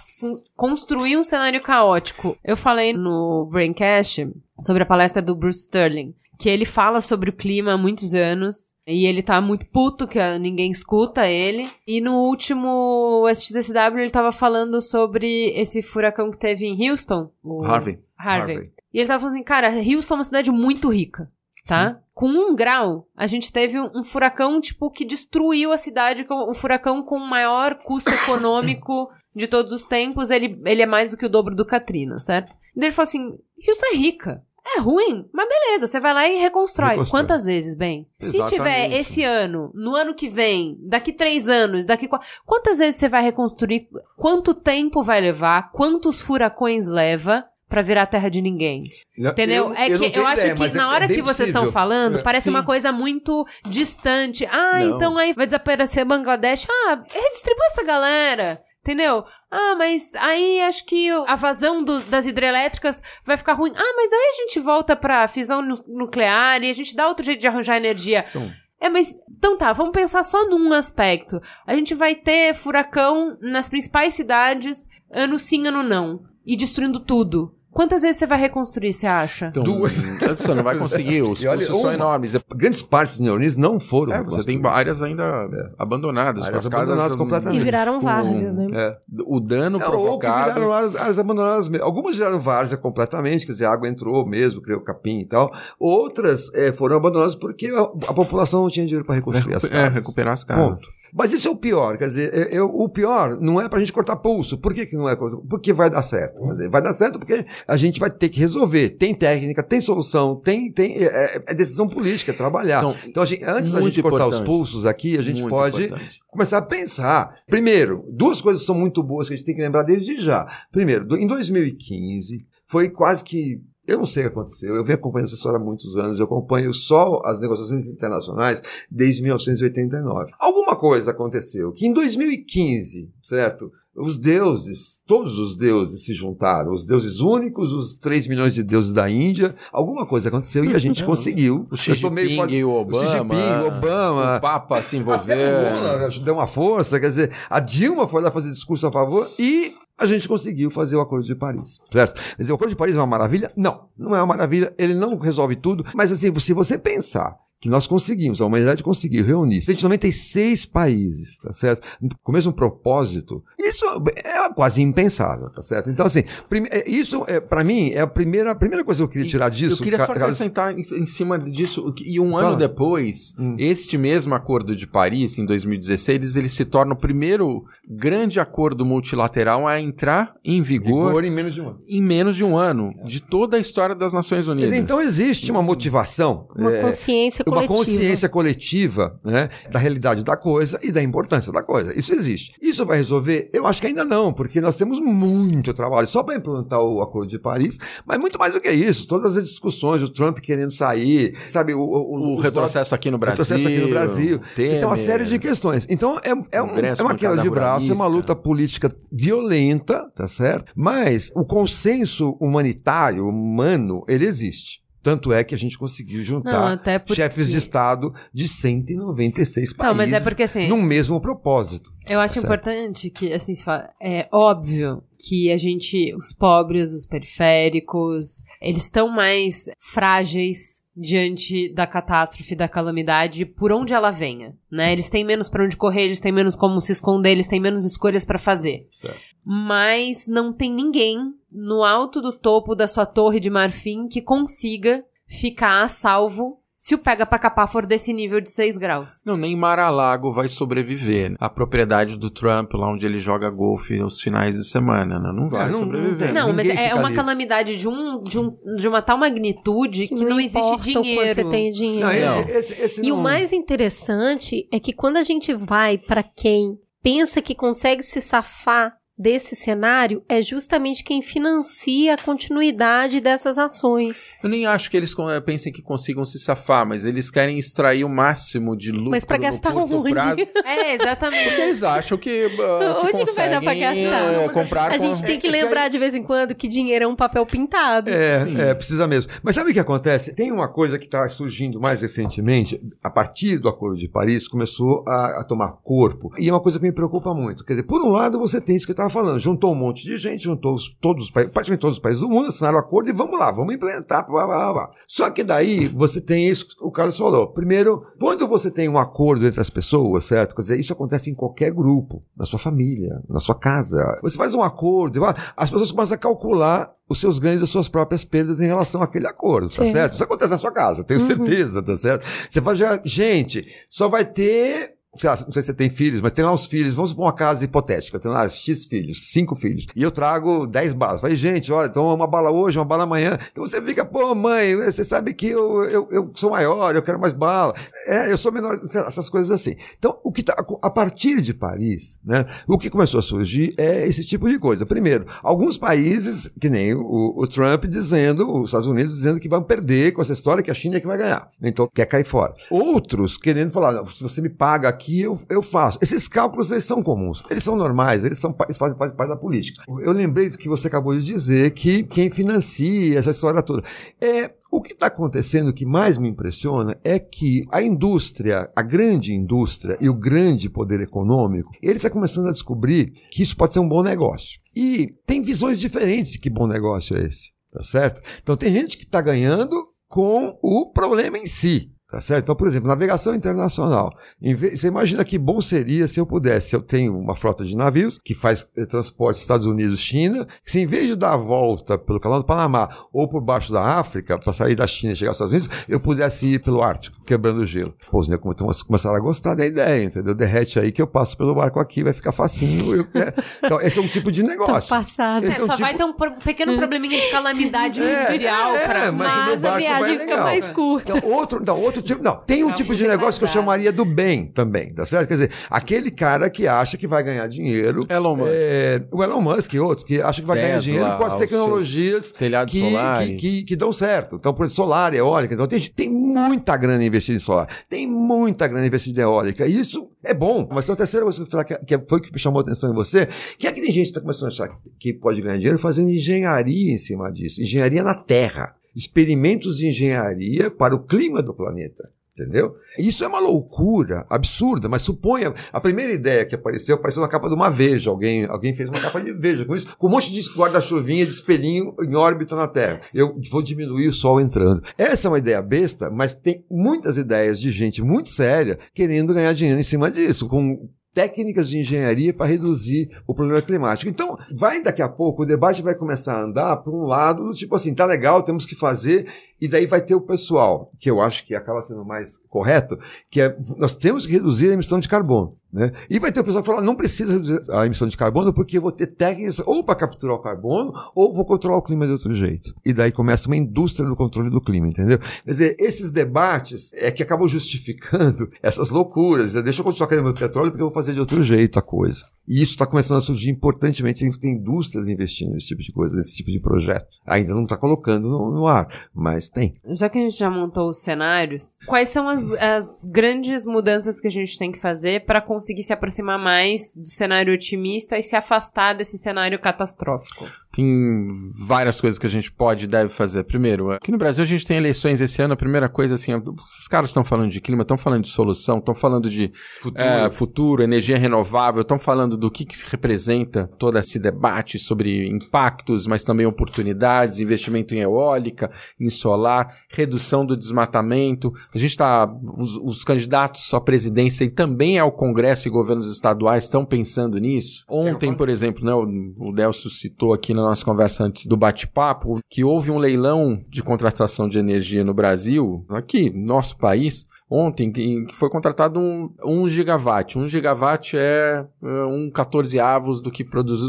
construir um cenário caótico. Eu falei no Braincast sobre a palestra do Bruce Sterling. Que ele fala sobre o clima há muitos anos. E ele tá muito puto que ninguém escuta ele. E no último SXSW ele tava falando sobre esse furacão que teve em Houston. O Harvey. Harvey. Harvey. E ele tava falando assim, cara, Houston é uma cidade muito rica. Tá? Sim. Com um grau, a gente teve um, furacão, tipo, que destruiu a cidade, o um furacão com o maior custo econômico de todos os tempos, ele, ele é mais do que o dobro do Katrina, certo? E ele falou assim, Houston é rica. É ruim, mas beleza, você vai lá e reconstrói. reconstrói. Quantas vezes, bem? Exatamente. Se tiver esse ano, no ano que vem, daqui três anos, daqui quatro. Quantas vezes você vai reconstruir? Quanto tempo vai levar? Quantos furacões leva? Para virar terra de ninguém. Entendeu? Eu, é eu que eu acho ideia, que na é, hora é que vocês estão falando, é, parece sim. uma coisa muito distante. Ah, não. então aí vai desaparecer Bangladesh. Ah, redistribui essa galera. Entendeu? Ah, mas aí acho que a vazão do, das hidrelétricas vai ficar ruim. Ah, mas daí a gente volta pra fisão nu nuclear e a gente dá outro jeito de arranjar energia. Então. É, mas. Então tá, vamos pensar só num aspecto. A gente vai ter furacão nas principais cidades, ano sim, ano não. E destruindo tudo. Quantas vezes você vai reconstruir, você acha? Então, Duas. Você não vai conseguir, os olha, custos são enormes. Grandes partes de Neoliz não foram. É, você tem áreas ainda é. abandonadas, áreas com as casas completamente. E viraram várzea, né? É. O dano é, provocado... Ou que viraram áreas, áreas abandonadas mesmo. Algumas viraram várzea completamente, quer dizer, a água entrou mesmo, criou capim e tal. Outras é, foram abandonadas porque a, a, população não tinha dinheiro para reconstruir as é, casas. É, recuperar as casas. Ponto. Mas isso é o pior, quer dizer, eu, é, é, o pior não é para a gente cortar pulso. Por que, que não é? Porque vai dar certo. Dizer, vai dar certo porque a gente vai ter que resolver. Tem técnica, tem solução, tem, tem é, é decisão política, é trabalhar. Então, então gente, antes da gente cortar os pulsos aqui, a gente pode importante. começar a pensar. Primeiro, duas coisas são muito boas que a gente tem que lembrar desde já. Primeiro, em 2015, foi quase que eu não sei o que aconteceu. Eu venho acompanhando essa história há muitos anos. Eu acompanho só as negociações internacionais desde 1989. Alguma coisa aconteceu que em 2015, certo? Os deuses, todos os deuses se juntaram, os deuses únicos, os 3 milhões de deuses da Índia, alguma coisa aconteceu e a gente conseguiu. O Xi Jinping faz... o Obama. O Xi Jinping, o Obama. O Papa se envolveu. deu uma força, quer dizer, a Dilma foi lá fazer discurso a favor e a gente conseguiu fazer o Acordo de Paris, certo? Quer dizer, o Acordo de Paris é uma maravilha? Não, não é uma maravilha, ele não resolve tudo, mas assim, se você pensar que nós conseguimos, a humanidade conseguiu reunir 196 países, tá certo? Com o mesmo propósito. Isso é quase impensável, tá certo? Então, assim, é, isso, é, para mim, é a primeira, a primeira coisa que eu queria tirar disso. Eu queria só acrescentar em, em cima disso, e um ano depois, hum. este mesmo Acordo de Paris, em 2016, ele se torna o primeiro grande acordo multilateral a entrar em vigor, vigor em menos de um ano. Em menos de um ano, de toda a história das Nações Unidas. Então existe uma motivação. Uma é, consciência uma consciência coletiva né, da realidade da coisa e da importância da coisa. Isso existe. Isso vai resolver? Eu acho que ainda não, porque nós temos muito trabalho só para implementar o Acordo de Paris, mas muito mais do que isso. Todas as discussões, o Trump querendo sair, sabe? O, o, o retrocesso aqui no Brasil. Retrocesso aqui no Brasil. Tem uma série de questões. Então, é, é, um, é uma queda de braço, é uma luta política violenta, tá certo? Mas o consenso humanitário, humano, ele existe. Tanto é que a gente conseguiu juntar não, porque... chefes de Estado de 196 países não, mas é porque, assim, num mesmo propósito. Eu acho tá importante que, assim, se fala, é óbvio que a gente, os pobres, os periféricos, eles estão mais frágeis diante da catástrofe, da calamidade, por onde ela venha, né? Eles têm menos para onde correr, eles têm menos como se esconder, eles têm menos escolhas para fazer. Certo. Mas não tem ninguém no alto do topo da sua torre de marfim que consiga ficar a salvo se o pega para capar for desse nível de 6 graus. Não, nem Mar-a-Lago vai sobreviver. A propriedade do Trump, lá onde ele joga golfe nos finais de semana, né? não vai é, não, sobreviver. Não, não mas é uma ali. calamidade de, um, de, um, de uma tal magnitude que, que não, não existe dinheiro. você tem dinheiro. Não, esse, esse, esse e o mais interessante é que quando a gente vai para quem pensa que consegue se safar desse cenário é justamente quem financia a continuidade dessas ações. Eu nem acho que eles pensem que consigam se safar, mas eles querem extrair o máximo de lucro Mas para gastar onde? Prazo. É, exatamente. Porque eles acham que, uh, onde que vai dar para gastar? Uh, comprar a gente tem que lembrar de vez em quando que dinheiro é um papel pintado. É, é, precisa mesmo. Mas sabe o que acontece? Tem uma coisa que está surgindo mais recentemente, a partir do Acordo de Paris, começou a, a, tomar corpo. E é uma coisa que me preocupa muito. Quer dizer, por um lado você tem isso que eu estava estava falando, juntou um monte de gente, juntou os, todos os países, praticamente todos os países do mundo, assinaram o acordo e vamos lá, vamos implementar. Blá, blá, blá. Só que daí você tem isso que o Carlos falou. Primeiro, quando você tem um acordo entre as pessoas, certo? Quer dizer, isso acontece em qualquer grupo, na sua família, na sua casa. Você faz um acordo, as pessoas começam a calcular os seus ganhos e as suas próprias perdas em relação àquele acordo, tá Sim. certo? Isso acontece na sua casa, tenho uhum. certeza, tá certo? Você faz, gente, só vai ter sei lá, não sei se você tem filhos, mas tem lá uns filhos, vamos supor uma casa hipotética, tem lá X filhos, cinco filhos, e eu trago 10 balas. Falei, gente, olha, então uma bala hoje, uma bala amanhã. Então você fica, pô, mãe, você sabe que eu, eu, eu sou maior, eu quero mais bala. É, eu sou menor, essas coisas assim. Então, o que tá, a partir de Paris, né, o que começou a surgir é esse tipo de coisa. Primeiro, alguns países, que nem o, o Trump dizendo, os Estados Unidos dizendo que vão perder com essa história que a China é que vai ganhar. Então, quer cair fora. Outros querendo falar, se você me paga aqui, aqui eu, eu faço. Esses cálculos eles são comuns, eles são normais, eles, são, eles fazem parte, parte da política. Eu lembrei do que você acabou de dizer, que quem financia essa história toda. É, o que está acontecendo que mais me impressiona é que a indústria, a grande indústria e o grande poder econômico, ele está começando a descobrir que isso pode ser um bom negócio. E tem visões diferentes de que bom negócio é esse, tá certo? Então tem gente que está ganhando com o problema em si. Tá certo? Então, por exemplo, navegação internacional. Vez, você imagina que bom seria se eu pudesse. Eu tenho uma frota de navios que faz eh, transporte Estados Unidos-China, que se em vez de dar a volta pelo canal do Panamá ou por baixo da África, para sair da China e chegar aos Estados Unidos, eu pudesse ir pelo Ártico, quebrando o gelo. Pô, os negros começaram a gostar da ideia, entendeu? Derrete aí que eu passo pelo barco aqui, vai ficar facinho. Eu, é. Então, esse é um tipo de negócio. passado. É, é, só um tipo... vai ter um pequeno probleminha de calamidade é, mundial é, pra... mas, mas a viagem fica mais curta. Então, outro, não, outro tipo. Não, tem um tipo de negócio que eu chamaria do bem também, tá certo? Quer dizer, aquele cara que acha que vai ganhar dinheiro. Elon Musk. É, o Elon Musk e outros que acham que vai Tesla, ganhar dinheiro com as tecnologias que, que, que, que, dão certo. Então, por exemplo, solar, eólica. Então, tem, tem muita grana investida em solar. Tem muita grana investida em eólica. E isso é bom. Mas tem uma terceira coisa que eu falar que, que foi que me chamou a atenção em você, que é que tem gente que está começando a achar que pode ganhar dinheiro fazendo engenharia em cima disso. Engenharia na Terra experimentos de engenharia para o clima do planeta. Entendeu? Isso é uma loucura absurda, mas suponha. A primeira ideia que apareceu, apareceu na capa de uma Veja. Alguém, alguém fez uma capa de Veja com isso, com um monte de guarda-chuvinha de espelhinho em órbita na Terra. Eu vou diminuir o Sol entrando. Essa é uma ideia besta, mas tem muitas ideias de gente muito séria querendo ganhar dinheiro em cima disso, com técnicas de engenharia para reduzir o problema climático. Então, vai daqui a pouco, o debate vai começar a andar para um lado do tipo assim, tá legal, temos que fazer, e daí vai ter o pessoal, que eu acho que acaba sendo mais correto, que é nós temos que reduzir a emissão de carbono. Né? E vai ter o pessoal que fala, não precisa a emissão de carbono porque eu vou ter técnicas ou para capturar o carbono ou vou controlar o clima de outro jeito. E daí começa uma indústria do controle do clima, entendeu? Quer dizer, esses debates é que acabam justificando essas loucuras. Deixa eu continuar querendo meu petróleo porque eu vou fazer de outro jeito a coisa. E isso está começando a surgir importantemente. Tem indústrias investindo nesse tipo de coisa, nesse tipo de projeto. Ainda não está colocando no, no, ar, mas tem. Já que a gente já montou os cenários, quais são as, as grandes mudanças que a gente tem que fazer para conseguir se aproximar mais do cenário otimista e se afastar desse cenário catastrófico? Tem várias coisas que a gente pode e deve fazer. Primeiro, aqui no Brasil a gente tem eleições esse ano. A primeira coisa, assim, os caras estão falando de clima, estão falando de solução, estão falando de futuro. É, futuro, energia renovável, estão falando do que, que se representa todo esse debate sobre impactos, mas também oportunidades, investimento em eólica, em solar, redução do desmatamento. A gente está, os, os candidatos à presidência e também ao Congresso Congresso e governos estaduais estão pensando nisso? Ontem, por exemplo, né, o, o Delcio citou aqui na nossa conversa antes do bate-papo que houve um leilão de contratação de energia no Brasil, aqui, nosso país, ontem, que foi contratado um, um gigawatt. Um gigawatt é, é um 14 avos do que produz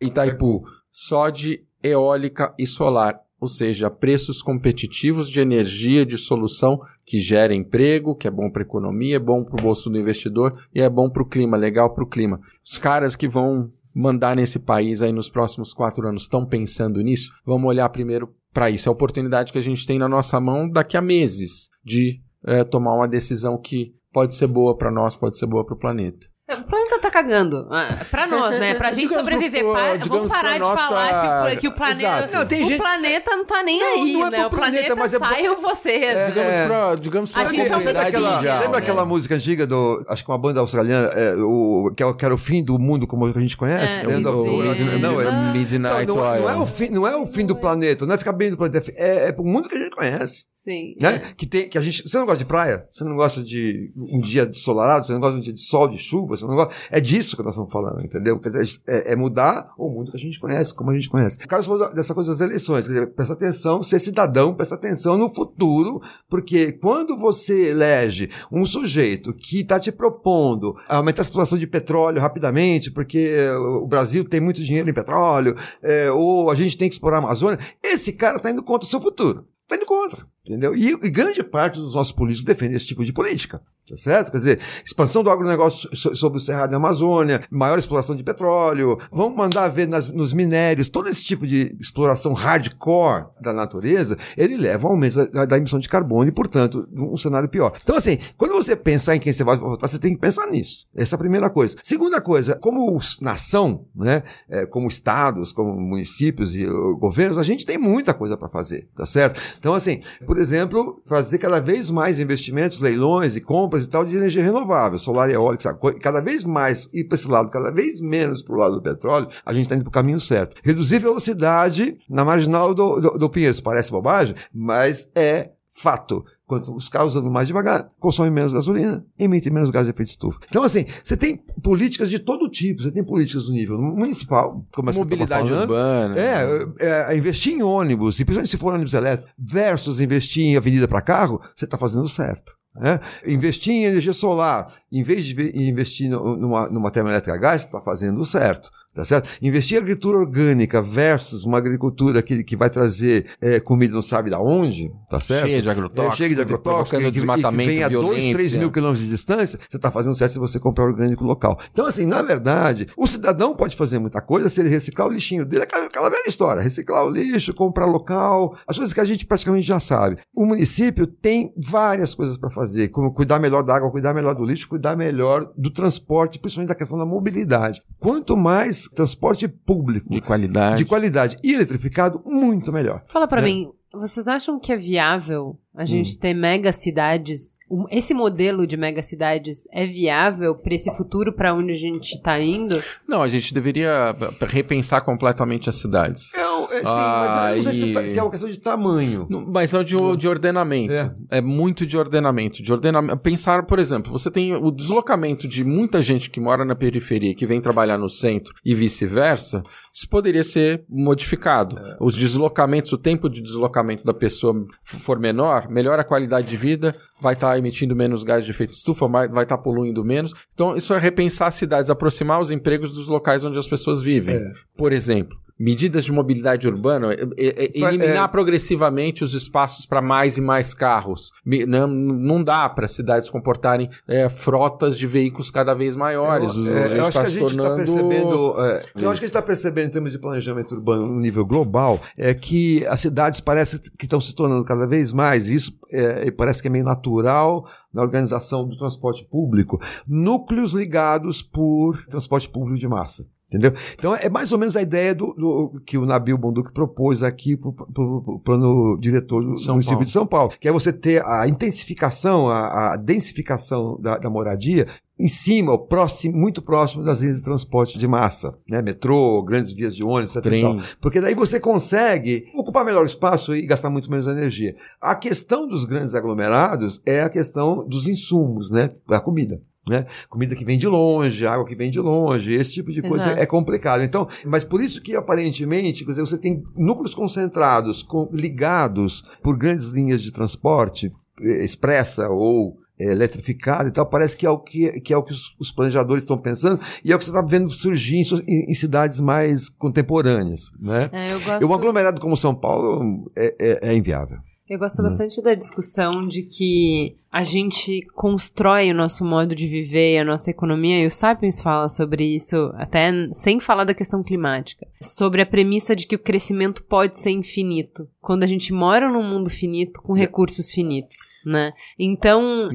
Itaipu, só de eólica e solar ou seja, preços competitivos de energia de solução que gera emprego, que é bom para a economia, é bom para o bolso do investidor e é bom para o clima, legal para o clima. Os caras que vão mandar nesse país aí nos próximos quatro anos estão pensando nisso? Vamos olhar primeiro para isso. É a oportunidade que a gente tem na nossa mão daqui a meses de é, tomar uma decisão que pode ser boa para nós, pode ser boa para o planeta. O planeta tá cagando. Ah, pra nós, né? Pra gente digamos sobreviver. Pro, para, vamos parar de nossa... falar que o, que o planeta. Não, tem o gente... planeta não tá nem não, aí, não é né? O planeta, mas é saiam vocês. É, digamos é... pra, digamos pra a gente é aquela, mundial, Lembra né? aquela música antiga do. Acho que uma banda australiana, é, o, que, é, que era o fim do mundo como a gente conhece? É, né? o, o, não, é, Midnight não, não, não, é o fim, não é o fim do planeta, não é ficar bem do planeta, é, é o mundo que a gente conhece. Sim. Né? É. Que, tem, que a gente. Você não gosta de praia? Você não gosta de um dia ensolarado? Você não gosta de um dia de sol, de chuva? Você não gosta. É disso que nós estamos falando, entendeu? Quer dizer, é, é mudar o mundo que a gente conhece, como a gente conhece. O Carlos falou dessa coisa das eleições. Quer dizer, presta atenção, ser cidadão, presta atenção no futuro, porque quando você elege um sujeito que está te propondo aumentar a exploração de petróleo rapidamente, porque o Brasil tem muito dinheiro em petróleo, é, ou a gente tem que explorar a Amazônia, esse cara está indo contra o seu futuro. Está indo contra. Entendeu? E, e, grande parte dos nossos políticos defendem esse tipo de política. Tá certo? Quer dizer, expansão do agronegócio sobre o Cerrado da Amazônia, maior exploração de petróleo, vamos mandar ver nas, nos minérios, todo esse tipo de exploração hardcore da natureza, ele leva ao aumento da, da, emissão de carbono e, portanto, um cenário pior. Então, assim, quando você pensar em quem você vai votar, você tem que pensar nisso. Essa é a primeira coisa. Segunda coisa, como nação, né, é, como estados, como municípios e uh, governos, a gente tem muita coisa para fazer, tá certo? Então, assim, por exemplo, fazer cada vez mais investimentos, leilões e compras e tal de energia renovável, solar e eólica, cada vez mais ir para esse lado, cada vez menos para o lado do petróleo, a gente está indo para o caminho certo. Reduzir velocidade na marginal do, do, do Pinheiros, parece bobagem, mas é fato. Quanto os carros andam mais devagar, consomem menos gasolina, emitem menos gás de efeito de estufa. Então, assim, você tem políticas de todo tipo. Você tem políticas no nível municipal, como é Mobilidade falando, urbana. É, é, é, investir em ônibus, e principalmente se for ônibus elétrico, versus investir em avenida para carro, você está fazendo certo. Né? Investir em energia solar, em vez de investir numa, numa termoelétrica a gás, está fazendo certo. Tá certo? Investir em agricultura orgânica versus uma agricultura que, que vai trazer é, comida não sabe da onde, tá certo? Cheia de agrotóxicos, é, cheia de agrotóxicos, que, desmatamento, que vem a 2, 3 mil quilômetros de distância, você está fazendo certo se você comprar orgânico local. Então, assim, na verdade, o cidadão pode fazer muita coisa se ele reciclar o lixinho dele, aquela, aquela velha história, reciclar o lixo, comprar local, as coisas que a gente praticamente já sabe. O município tem várias coisas para fazer, como cuidar melhor da água, cuidar melhor do lixo, cuidar melhor do transporte, principalmente da questão da mobilidade. Quanto mais transporte público de qualidade, de qualidade e eletrificado, muito melhor. Fala para né? mim, vocês acham que é viável a gente hum. ter mega cidades? Esse modelo de megacidades é viável para esse futuro para onde a gente está indo? Não, a gente deveria repensar completamente as cidades. Eu, é, sim, ah, mas não sei e... se, é uma questão de tamanho. Mas não de, de ordenamento. É. é. muito de ordenamento. De ordenamento. Pensar, por exemplo, você tem o deslocamento de muita gente que mora na periferia que vem trabalhar no centro e vice-versa. Isso poderia ser modificado. É. Os deslocamentos, o tempo de deslocamento da pessoa for menor, melhora a qualidade de vida, vai estar tá emitindo menos gás de efeito estufa, vai estar tá poluindo menos. Então, isso é repensar as cidades, aproximar os empregos dos locais onde as pessoas vivem. É. Por exemplo, medidas de mobilidade urbana, é, é, é eliminar é. progressivamente os espaços para mais e mais carros. Não, não dá para cidades comportarem é, frotas de veículos cada vez maiores. Eu, é, eu acho tá que a gente está percebendo, eu acho que a gente está percebendo em termos de planejamento urbano no nível global é que as cidades parecem que estão se tornando cada vez mais, isso parece que é meio natural na organização do transporte público, núcleos ligados por transporte público de massa. Entendeu? Então é mais ou menos a ideia do, do que o Nabil Bonduque propôs aqui para o plano diretor do São município Paulo. de São Paulo, que é você ter a intensificação, a, a densificação da, da moradia em cima, próximo, muito próximo das linhas de transporte de massa, né? Metrô, grandes vias de ônibus, etc. Porque daí você consegue ocupar melhor espaço e gastar muito menos energia. A questão dos grandes aglomerados é a questão dos insumos, né? A comida. Né? Comida que vem de longe, água que vem de longe, esse tipo de coisa Exato. é complicado. Então, mas por isso que aparentemente, dizer, você tem núcleos concentrados, com, ligados por grandes linhas de transporte eh, expressa ou é, eletrificada e tal, parece que é o que, que, é o que os, os planejadores estão pensando e é o que você está vendo surgir em, em, em, cidades mais contemporâneas. Né? É, eu gosto... Um aglomerado como São Paulo é, é, é inviável. Eu gosto bastante da discussão de que a gente constrói o nosso modo de viver, a nossa economia, e o Sapiens fala sobre isso, até sem falar da questão climática, sobre a premissa de que o crescimento pode ser infinito, quando a gente mora num mundo finito com recursos finitos, né? Então,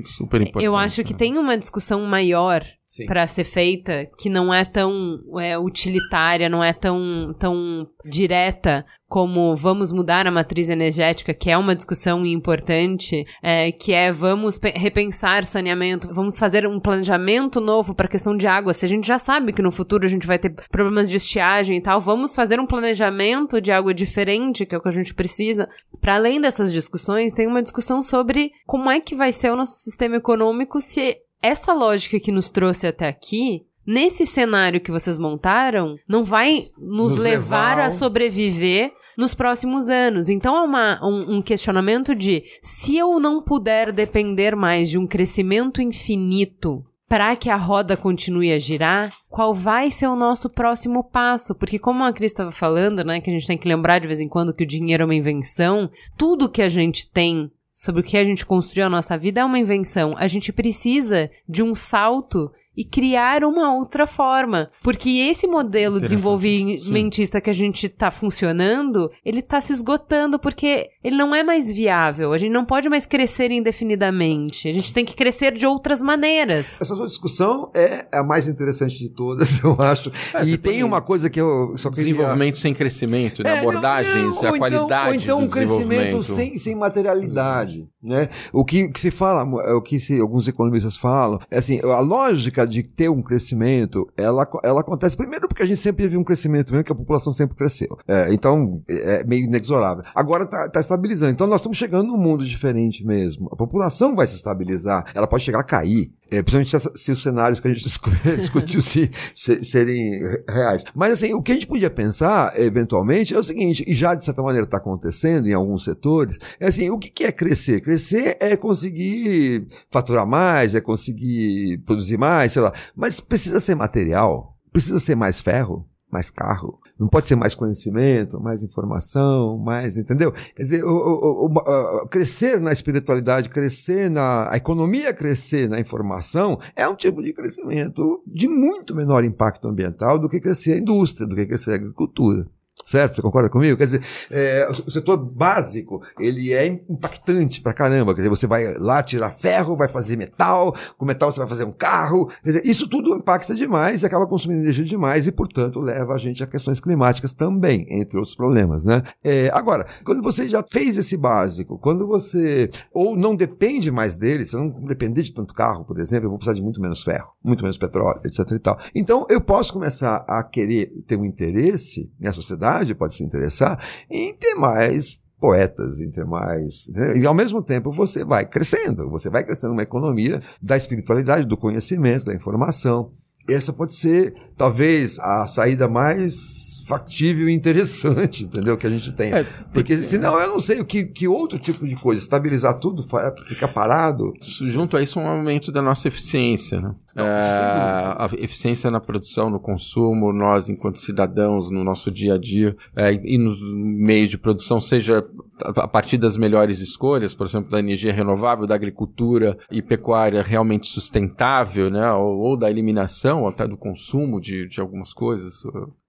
eu acho que né? tem uma discussão maior para ser feita que não é tão é, utilitária, não é tão, tão direta como vamos mudar a matriz energética, que é uma discussão importante, é, que é vamos repensar saneamento, vamos fazer um planejamento novo para a questão de água. Se a gente já sabe que no futuro a gente vai ter problemas de estiagem e tal, vamos fazer um planejamento de água diferente, que é o que a gente precisa. Para além dessas discussões, tem uma discussão sobre como é que vai ser o nosso sistema econômico se essa lógica que nos trouxe até aqui nesse cenário que vocês montaram, não vai nos, nos levar, levar a sobreviver nos próximos anos. Então é uma, um, um, questionamento de se eu não puder depender mais de um crescimento infinito para que a roda continue a girar, qual vai ser o nosso próximo passo? Porque como a Cris estava falando, né, que a gente tem que lembrar de vez em quando que o dinheiro é uma invenção, tudo que a gente tem sobre o que a gente construiu a nossa vida é uma invenção. A gente precisa de um salto e criar uma outra forma. Porque esse modelo desenvolvimentista Sim. que a gente está funcionando, ele está se esgotando porque ele não é mais viável. A gente não pode mais crescer indefinidamente. A gente tem que crescer de outras maneiras. Essa sua discussão é a mais interessante de todas, eu acho. É, e tem, tem uma coisa que eu só queria... Desenvolvimento sem crescimento, né? é, abordagens, não, não, a então, qualidade ou então um crescimento sem, sem materialidade, né? O que, que se fala, o que se, alguns economistas falam, é assim, a lógica de ter um crescimento, ela, ela acontece primeiro porque a gente sempre vive um crescimento mesmo, que a população sempre cresceu. É, então, é meio inexorável. Agora está tá estabilizando. Então, nós estamos chegando num mundo diferente mesmo. A população vai se estabilizar. Ela pode chegar a cair. É, principalmente se, os cenários que a gente discutiu se, se, serem reais. Mas assim, o que a gente podia pensar, eventualmente, é o seguinte, e já de certa maneira está acontecendo em alguns setores, é assim, o que, que é crescer? Crescer é conseguir faturar mais, é conseguir produzir mais, sei lá. Mas precisa ser material? Precisa ser mais ferro? Mais carro. Não pode ser mais conhecimento, mais informação, mais, entendeu? Quer dizer, o, o, o, crescer na espiritualidade, crescer na a economia, crescer na informação é um tipo de crescimento de muito menor impacto ambiental do que crescer a indústria, do que crescer a agricultura. Certo? Você concorda comigo? Quer dizer, é, o setor básico, ele é impactante pra caramba. Quer dizer, você vai lá tirar ferro, vai fazer metal, com metal você vai fazer um carro. Quer dizer, isso tudo impacta demais e acaba consumindo energia demais e, portanto, leva a gente a questões climáticas também, entre outros problemas, né? É, agora, quando você já fez esse básico, quando você ou não depende mais dele, você não depender de tanto carro, por exemplo, eu vou precisar de muito menos ferro, muito menos petróleo, etc e tal. Então, eu posso começar a querer ter um interesse na sociedade pode se interessar em ter mais poetas, em ter mais. Né? E ao mesmo tempo você vai crescendo, você vai crescendo uma economia da espiritualidade, do conhecimento, da informação. Essa pode ser, talvez, a saída mais factível e interessante, entendeu? Que a gente tem. É, Porque senão eu não sei o que, que outro tipo de coisa. Estabilizar tudo, ficar parado. Junto a isso, um aumento da nossa eficiência, né? Não, é, a eficiência na produção, no consumo, nós, enquanto cidadãos, no nosso dia a dia é, e nos meios de produção, seja a partir das melhores escolhas, por exemplo, da energia renovável, da agricultura e pecuária realmente sustentável, né? ou, ou da eliminação até do consumo de, de algumas coisas,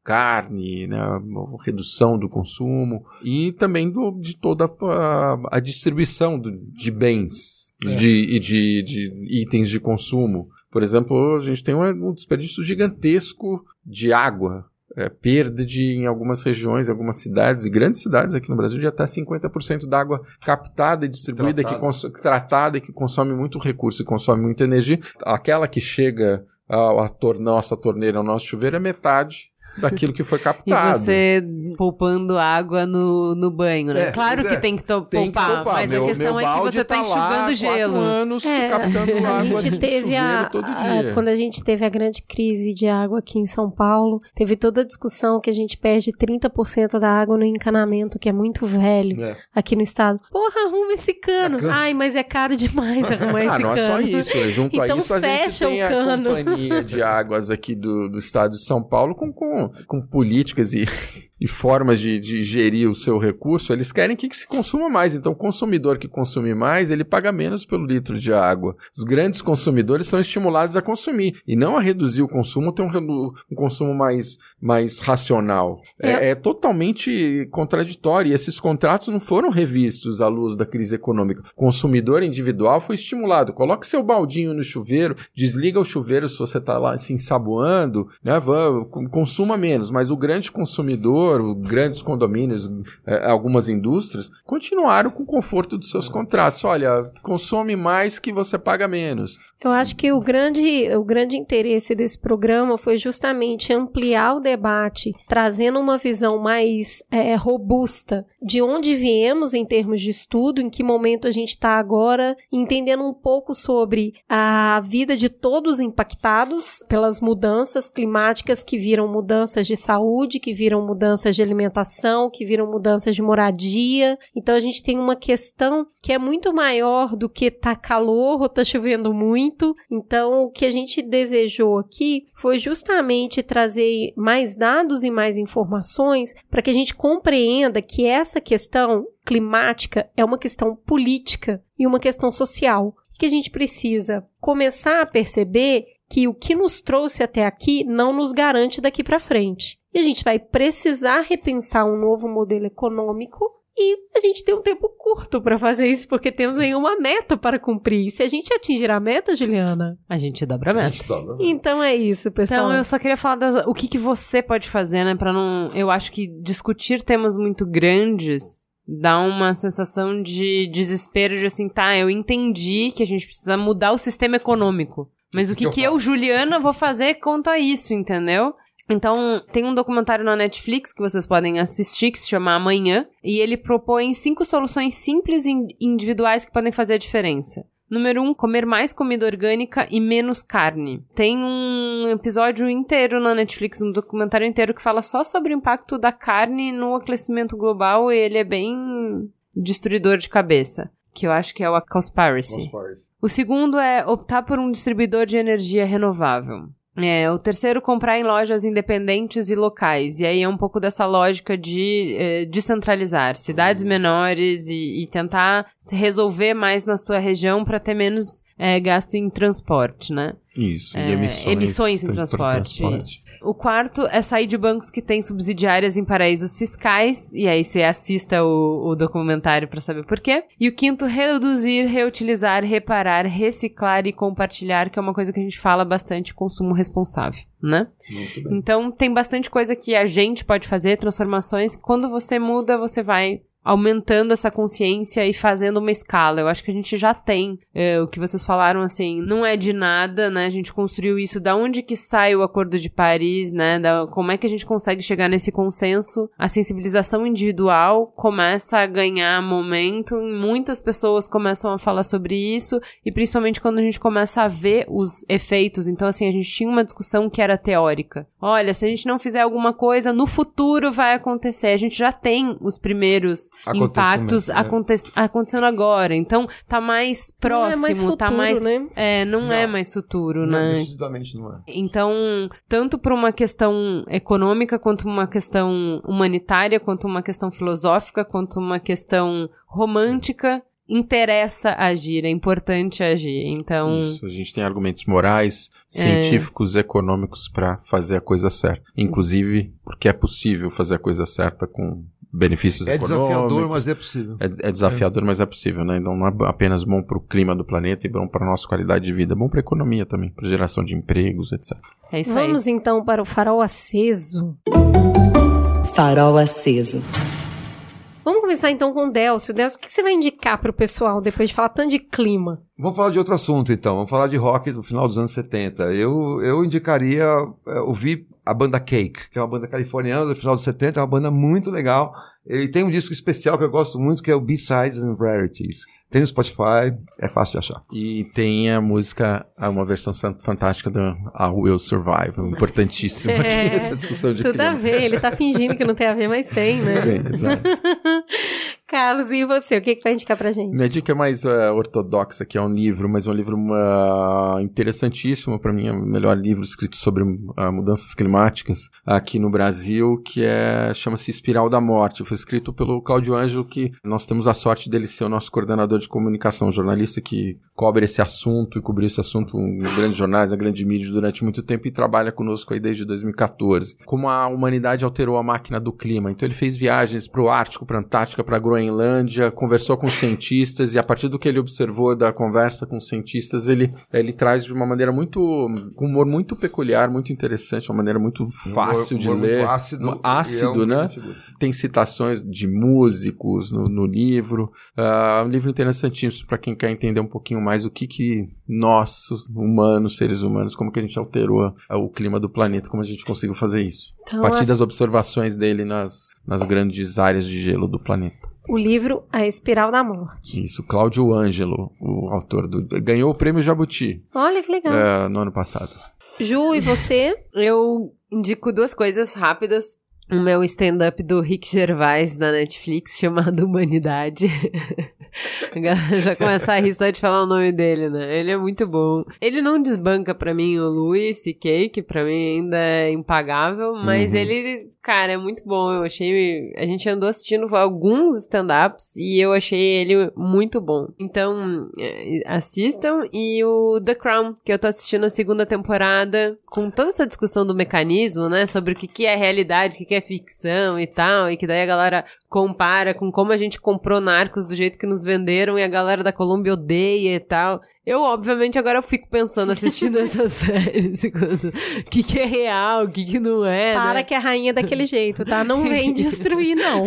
carne, né, redução do consumo e também do, de toda a, a distribuição do, de bens é. de, de, de itens de consumo. Por exemplo, a gente tem um, um desperdício gigantesco de água. É, perda de, em algumas regiões, algumas cidades, e grandes cidades aqui no Brasil, já está 50% da água captada e distribuída, tratada. que tratada e que consome muito recurso e consome muita energia. Aquela que chega à, à tor nossa torneira, ao nosso chuveiro, é metade daquilo que foi captado. E você poupando água no, no banho, né? É, claro que é. tem que tem poupar, que poupar, mas meu, a questão é que você tá, tá enxugando gelo. anos é. captando água a gente teve a, todo dia. A, quando a gente teve a grande crise de água aqui em São Paulo, teve toda a discussão que a gente perde 30% da água no encanamento, que é muito velho é. aqui no estado. Porra, arruma esse cano. Ai, mas é caro demais arrumar esse cano. Ah, não é só isso. Né? Junto então, a isso, a gente tem a companhia de águas aqui do, do estado de São Paulo com, com com políticas e e formas de, de gerir o seu recurso, eles querem que se consuma mais. Então, o consumidor que consome mais, ele paga menos pelo litro de água. Os grandes consumidores são estimulados a consumir e não a reduzir o consumo, ter um, um consumo mais, mais racional. É, é, é totalmente contraditório e esses contratos não foram revistos à luz da crise econômica. O consumidor individual foi estimulado. Coloque seu baldinho no chuveiro, desliga o chuveiro se você está lá se ensaboando, né? consuma menos. Mas o grande consumidor, grandes condomínios, é, algumas indústrias, continuaram com o conforto dos seus contratos. Olha, consome mais que você paga menos. Eu acho que o grande, o grande interesse desse programa foi justamente ampliar o debate, trazendo uma visão mais é, robusta de onde viemos em termos de estudo, em que momento a gente está agora, entendendo um pouco sobre a vida de todos impactados pelas mudanças climáticas que viram mudanças de saúde, que viram mudanças de alimentação, que viram mudanças de moradia. Então a gente tem uma questão que é muito maior do que tá calor ou tá chovendo muito. Então o que a gente desejou aqui foi justamente trazer mais dados e mais informações para que a gente compreenda que essa questão climática é uma questão política e uma questão social. Que a gente precisa começar a perceber que o que nos trouxe até aqui não nos garante daqui para frente. E a gente vai precisar repensar um novo modelo econômico e a gente tem um tempo curto para fazer isso, porque temos aí uma meta para cumprir. Se a gente atingir a meta, Juliana, a gente dobra a meta. A gente dobra. Então é isso, pessoal. Então eu só queria falar das, o que, que você pode fazer, né, para não. Eu acho que discutir temas muito grandes dá uma sensação de desespero de assim, tá, eu entendi que a gente precisa mudar o sistema econômico. Mas o que, que, que eu, Juliana, vou fazer quanto a isso, entendeu? Então, tem um documentário na Netflix que vocês podem assistir que se chama Amanhã, e ele propõe cinco soluções simples e individuais que podem fazer a diferença. Número 1, um, comer mais comida orgânica e menos carne. Tem um episódio inteiro na Netflix, um documentário inteiro que fala só sobre o impacto da carne no aquecimento global e ele é bem destruidor de cabeça. Que eu acho que é o Cowspiracy. O segundo é optar por um distribuidor de energia renovável. É, o terceiro, comprar em lojas independentes e locais. E aí é um pouco dessa lógica de é, descentralizar cidades uhum. menores e, e, tentar resolver mais na sua região para ter menos é, gasto em transporte, né? Isso, é, e emissões, emissões em transporte. transporte. O quarto é sair de bancos que têm subsidiárias em paraísos fiscais, e aí você assista o, o documentário para saber por quê. E o quinto, reduzir, reutilizar, reparar, reciclar e compartilhar, que é uma coisa que a gente fala bastante, consumo responsável, né? Então tem bastante coisa que a gente pode fazer, transformações. Quando você muda, você vai aumentando essa consciência e fazendo uma escala. Eu acho que a gente já tem é, o que vocês falaram assim, não é de nada, né? A gente construiu isso. Da onde que sai o Acordo de Paris, né? Da, como é que a gente consegue chegar nesse consenso? A sensibilização individual começa a ganhar momento, muitas pessoas começam a falar sobre isso e principalmente quando a gente começa a ver os efeitos. Então assim, a gente tinha uma discussão que era teórica. Olha, se a gente não fizer alguma coisa, no futuro vai acontecer. A gente já tem os primeiros impactos né? aconte acontecendo agora. Então, tá mais próximo, não é mais tá futuro, tá mais. Né? É, não, não, é mais futuro, não, né? Decididamente não é. Então, tanto por uma questão econômica, quanto uma questão humanitária, quanto uma questão filosófica, quanto uma questão romântica, interessa agir, é importante agir. Então. Isso, a gente tem argumentos morais, científicos, é... econômicos para fazer a coisa certa. Inclusive, porque é possível fazer a coisa certa com benefícios é econômicos. É desafiador, mas é possível. É, é desafiador, é. mas é possível, né? Então não é apenas bom para o clima do planeta e bom para a nossa qualidade de vida, é bom para a economia também, para geração de empregos, etc. É isso Vamos aí. então para o farol aceso. Farol aceso. Vamos começar então com o Delcio. Delcio, o que você vai indicar para o pessoal depois de falar tanto de clima? Vamos falar de outro assunto então. Vamos falar de rock do final dos anos 70. Eu, eu indicaria é, ouvir a banda Cake, que é uma banda californiana do final dos 70, é uma banda muito legal. E tem um disco especial que eu gosto muito, que é o B-Sides and Rarities. Tem no Spotify, é fácil de achar. E tem a música, uma versão fantástica do I Will Survive, importantíssima é, aqui nessa discussão de Tudo clima. a ver, ele tá fingindo que não tem a ver, mas tem, né? Tem, exato. Carlos, e você? O que, que vai indicar pra gente? Minha dica é mais uh, ortodoxa, que é um livro, mas é um livro uh, interessantíssimo, para mim é o melhor livro escrito sobre uh, mudanças climáticas aqui no Brasil, que é chama-se Espiral da Morte. Foi escrito pelo Claudio Ângelo, que nós temos a sorte dele ser o nosso coordenador de comunicação, um jornalista que cobre esse assunto e cobriu esse assunto em grandes jornais, na grande mídia durante muito tempo e trabalha conosco aí desde 2014. Como a humanidade alterou a máquina do clima. Então ele fez viagens para o Ártico, para Antártica, para a Groenlândia, conversou com cientistas e a partir do que ele observou da conversa com cientistas, ele, ele traz de uma maneira muito, um humor muito peculiar, muito interessante, uma maneira muito fácil humor, de humor ler. ácido, ácido é um né? Tem citações de músicos no, no livro. Uh, um livro interessantíssimo para quem quer entender um pouquinho mais o que que nós, humanos, seres humanos, como que a gente alterou o clima do planeta, como a gente conseguiu fazer isso. Então, a partir das observações dele nas, nas grandes áreas de gelo do planeta o livro A Espiral da Morte. Isso, Cláudio Ângelo, o autor do. Ganhou o prêmio Jabuti. Olha que legal. É, no ano passado. Ju, e você? Eu indico duas coisas rápidas o meu stand-up do Rick Gervais da Netflix chamado Humanidade. Já começa a rir só de falar o nome dele, né? Ele é muito bom. Ele não desbanca para mim o Louis C.K., que pra mim ainda é impagável, mas uhum. ele, cara, é muito bom. Eu achei. A gente andou assistindo alguns stand-ups e eu achei ele muito bom. Então, é, assistam. E o The Crown, que eu tô assistindo a segunda temporada, com toda essa discussão do mecanismo, né? Sobre o que, que é realidade, o que, que é ficção e tal, e que daí a galera compara com como a gente comprou Narcos do jeito que nos venderam e a galera da Colômbia odeia e tal. Eu, obviamente, agora eu fico pensando, assistindo essas séries, o que, que é real, o que, que não é. Para né? que a rainha é daquele jeito, tá? Não vem destruir, não.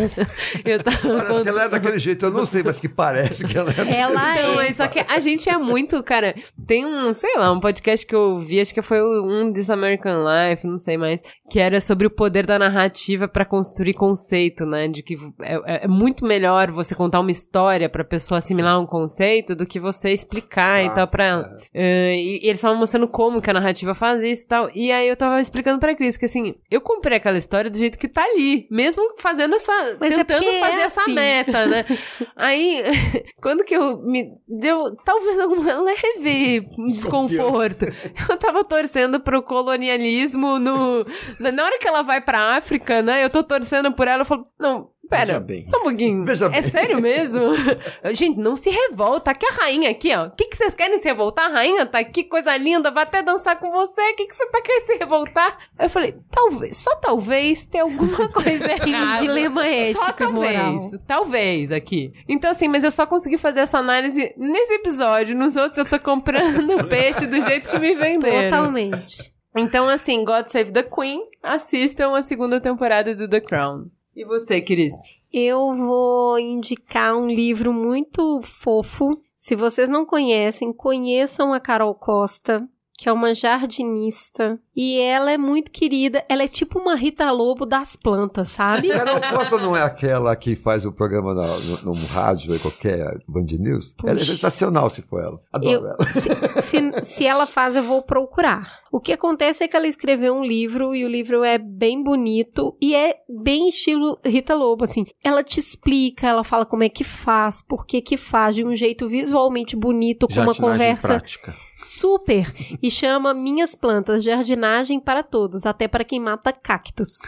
Eu tava se ela é daquele jeito, eu não sei, mas que parece que ela é. Ela então, é. Só que a gente é muito, cara. Tem um, sei lá, um podcast que eu vi, acho que foi um This American Life, não sei mais, que era sobre o poder da narrativa para construir conceito, né? De que é, é, é, muito melhor você contar uma história pra pessoa assimilar Sim. um conceito do que você explicar tal pra ela. É. Uh, e, e, eles estavam mostrando como que a narrativa faz isso e tal. E aí eu tava explicando pra Cris que assim, eu comprei aquela história do jeito que tá ali. Mesmo fazendo essa. Mas é tentando é fazer é essa assim. meta, né? aí, quando que eu me deu talvez alguma leve desconforto. eu tava torcendo pro colonialismo no. Na hora que ela vai pra África, né? Eu tô torcendo por ela, eu falo, não, Pera, bem. só um pouquinho. Veja é bem. sério mesmo? Gente, não se revolta. Aqui a rainha aqui, ó. O que, que vocês querem se revoltar? A rainha tá aqui, coisa linda, vai até dançar com você. O que, que você tá querendo se revoltar? Aí eu falei, talvez, só talvez tenha alguma coisa errada. um dilema ético, Só talvez, moral. talvez aqui. Então assim, mas eu só consegui fazer essa análise nesse episódio. Nos outros eu tô comprando peixe do jeito que me venderam. Totalmente. Então assim, God Save the Queen, assistam a segunda temporada do The Crown. E você, Cris? Eu vou indicar um livro muito fofo. Se vocês não conhecem, conheçam a Carol Costa, que é uma jardinista. E ela é muito querida. Ela é tipo uma Rita Lobo das plantas, sabe? Carol Costa não é aquela que faz o programa no, no, rádio, qualquer Band News? Puxa. Ela é sensacional se for ela. Adoro eu, ela. Se, se, se ela faz, eu vou procurar. O que acontece é que ela escreveu um livro e o livro é bem bonito e é bem estilo Rita Lobo, assim. Ela te explica, ela fala como é que faz, por que que faz de um jeito visualmente bonito, com uma conversa prática. Super e chama Minhas Plantas, Jardinagem para Todos, até para quem mata cactos.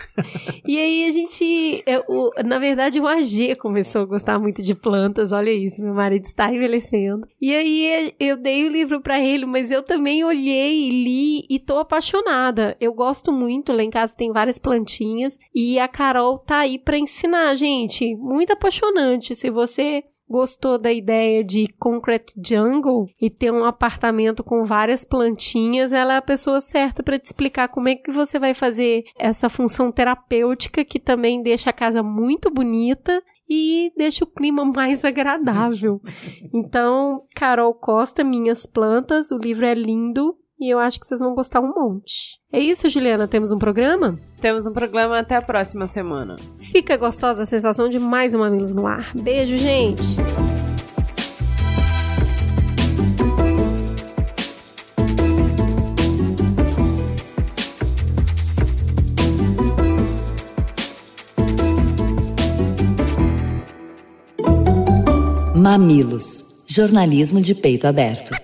e aí a gente, eu, na verdade o AG começou a gostar muito de plantas, olha isso, meu marido está envelhecendo. E aí eu dei o livro para ele, mas eu também olhei, li e tô apaixonada. Eu gosto muito, lá em casa tem várias plantinhas e a Carol tá aí para ensinar, gente. Muito apaixonante. Se você gostou da ideia de Concrete Jungle e ter um apartamento com várias plantinhas, ela é a pessoa certa para te explicar como é que você vai fazer essa função terapêutica que também deixa a casa muito bonita e deixa o clima mais agradável. Então, Carol Costa, Minhas Plantas, o livro é lindo, e eu acho que vocês vão gostar um monte. É isso, Juliana? Temos um programa? Temos um programa até a próxima semana. Fica gostosa a sensação de mais um Mamilos no Ar. Beijo, gente! Mamilos. Jornalismo de peito aberto.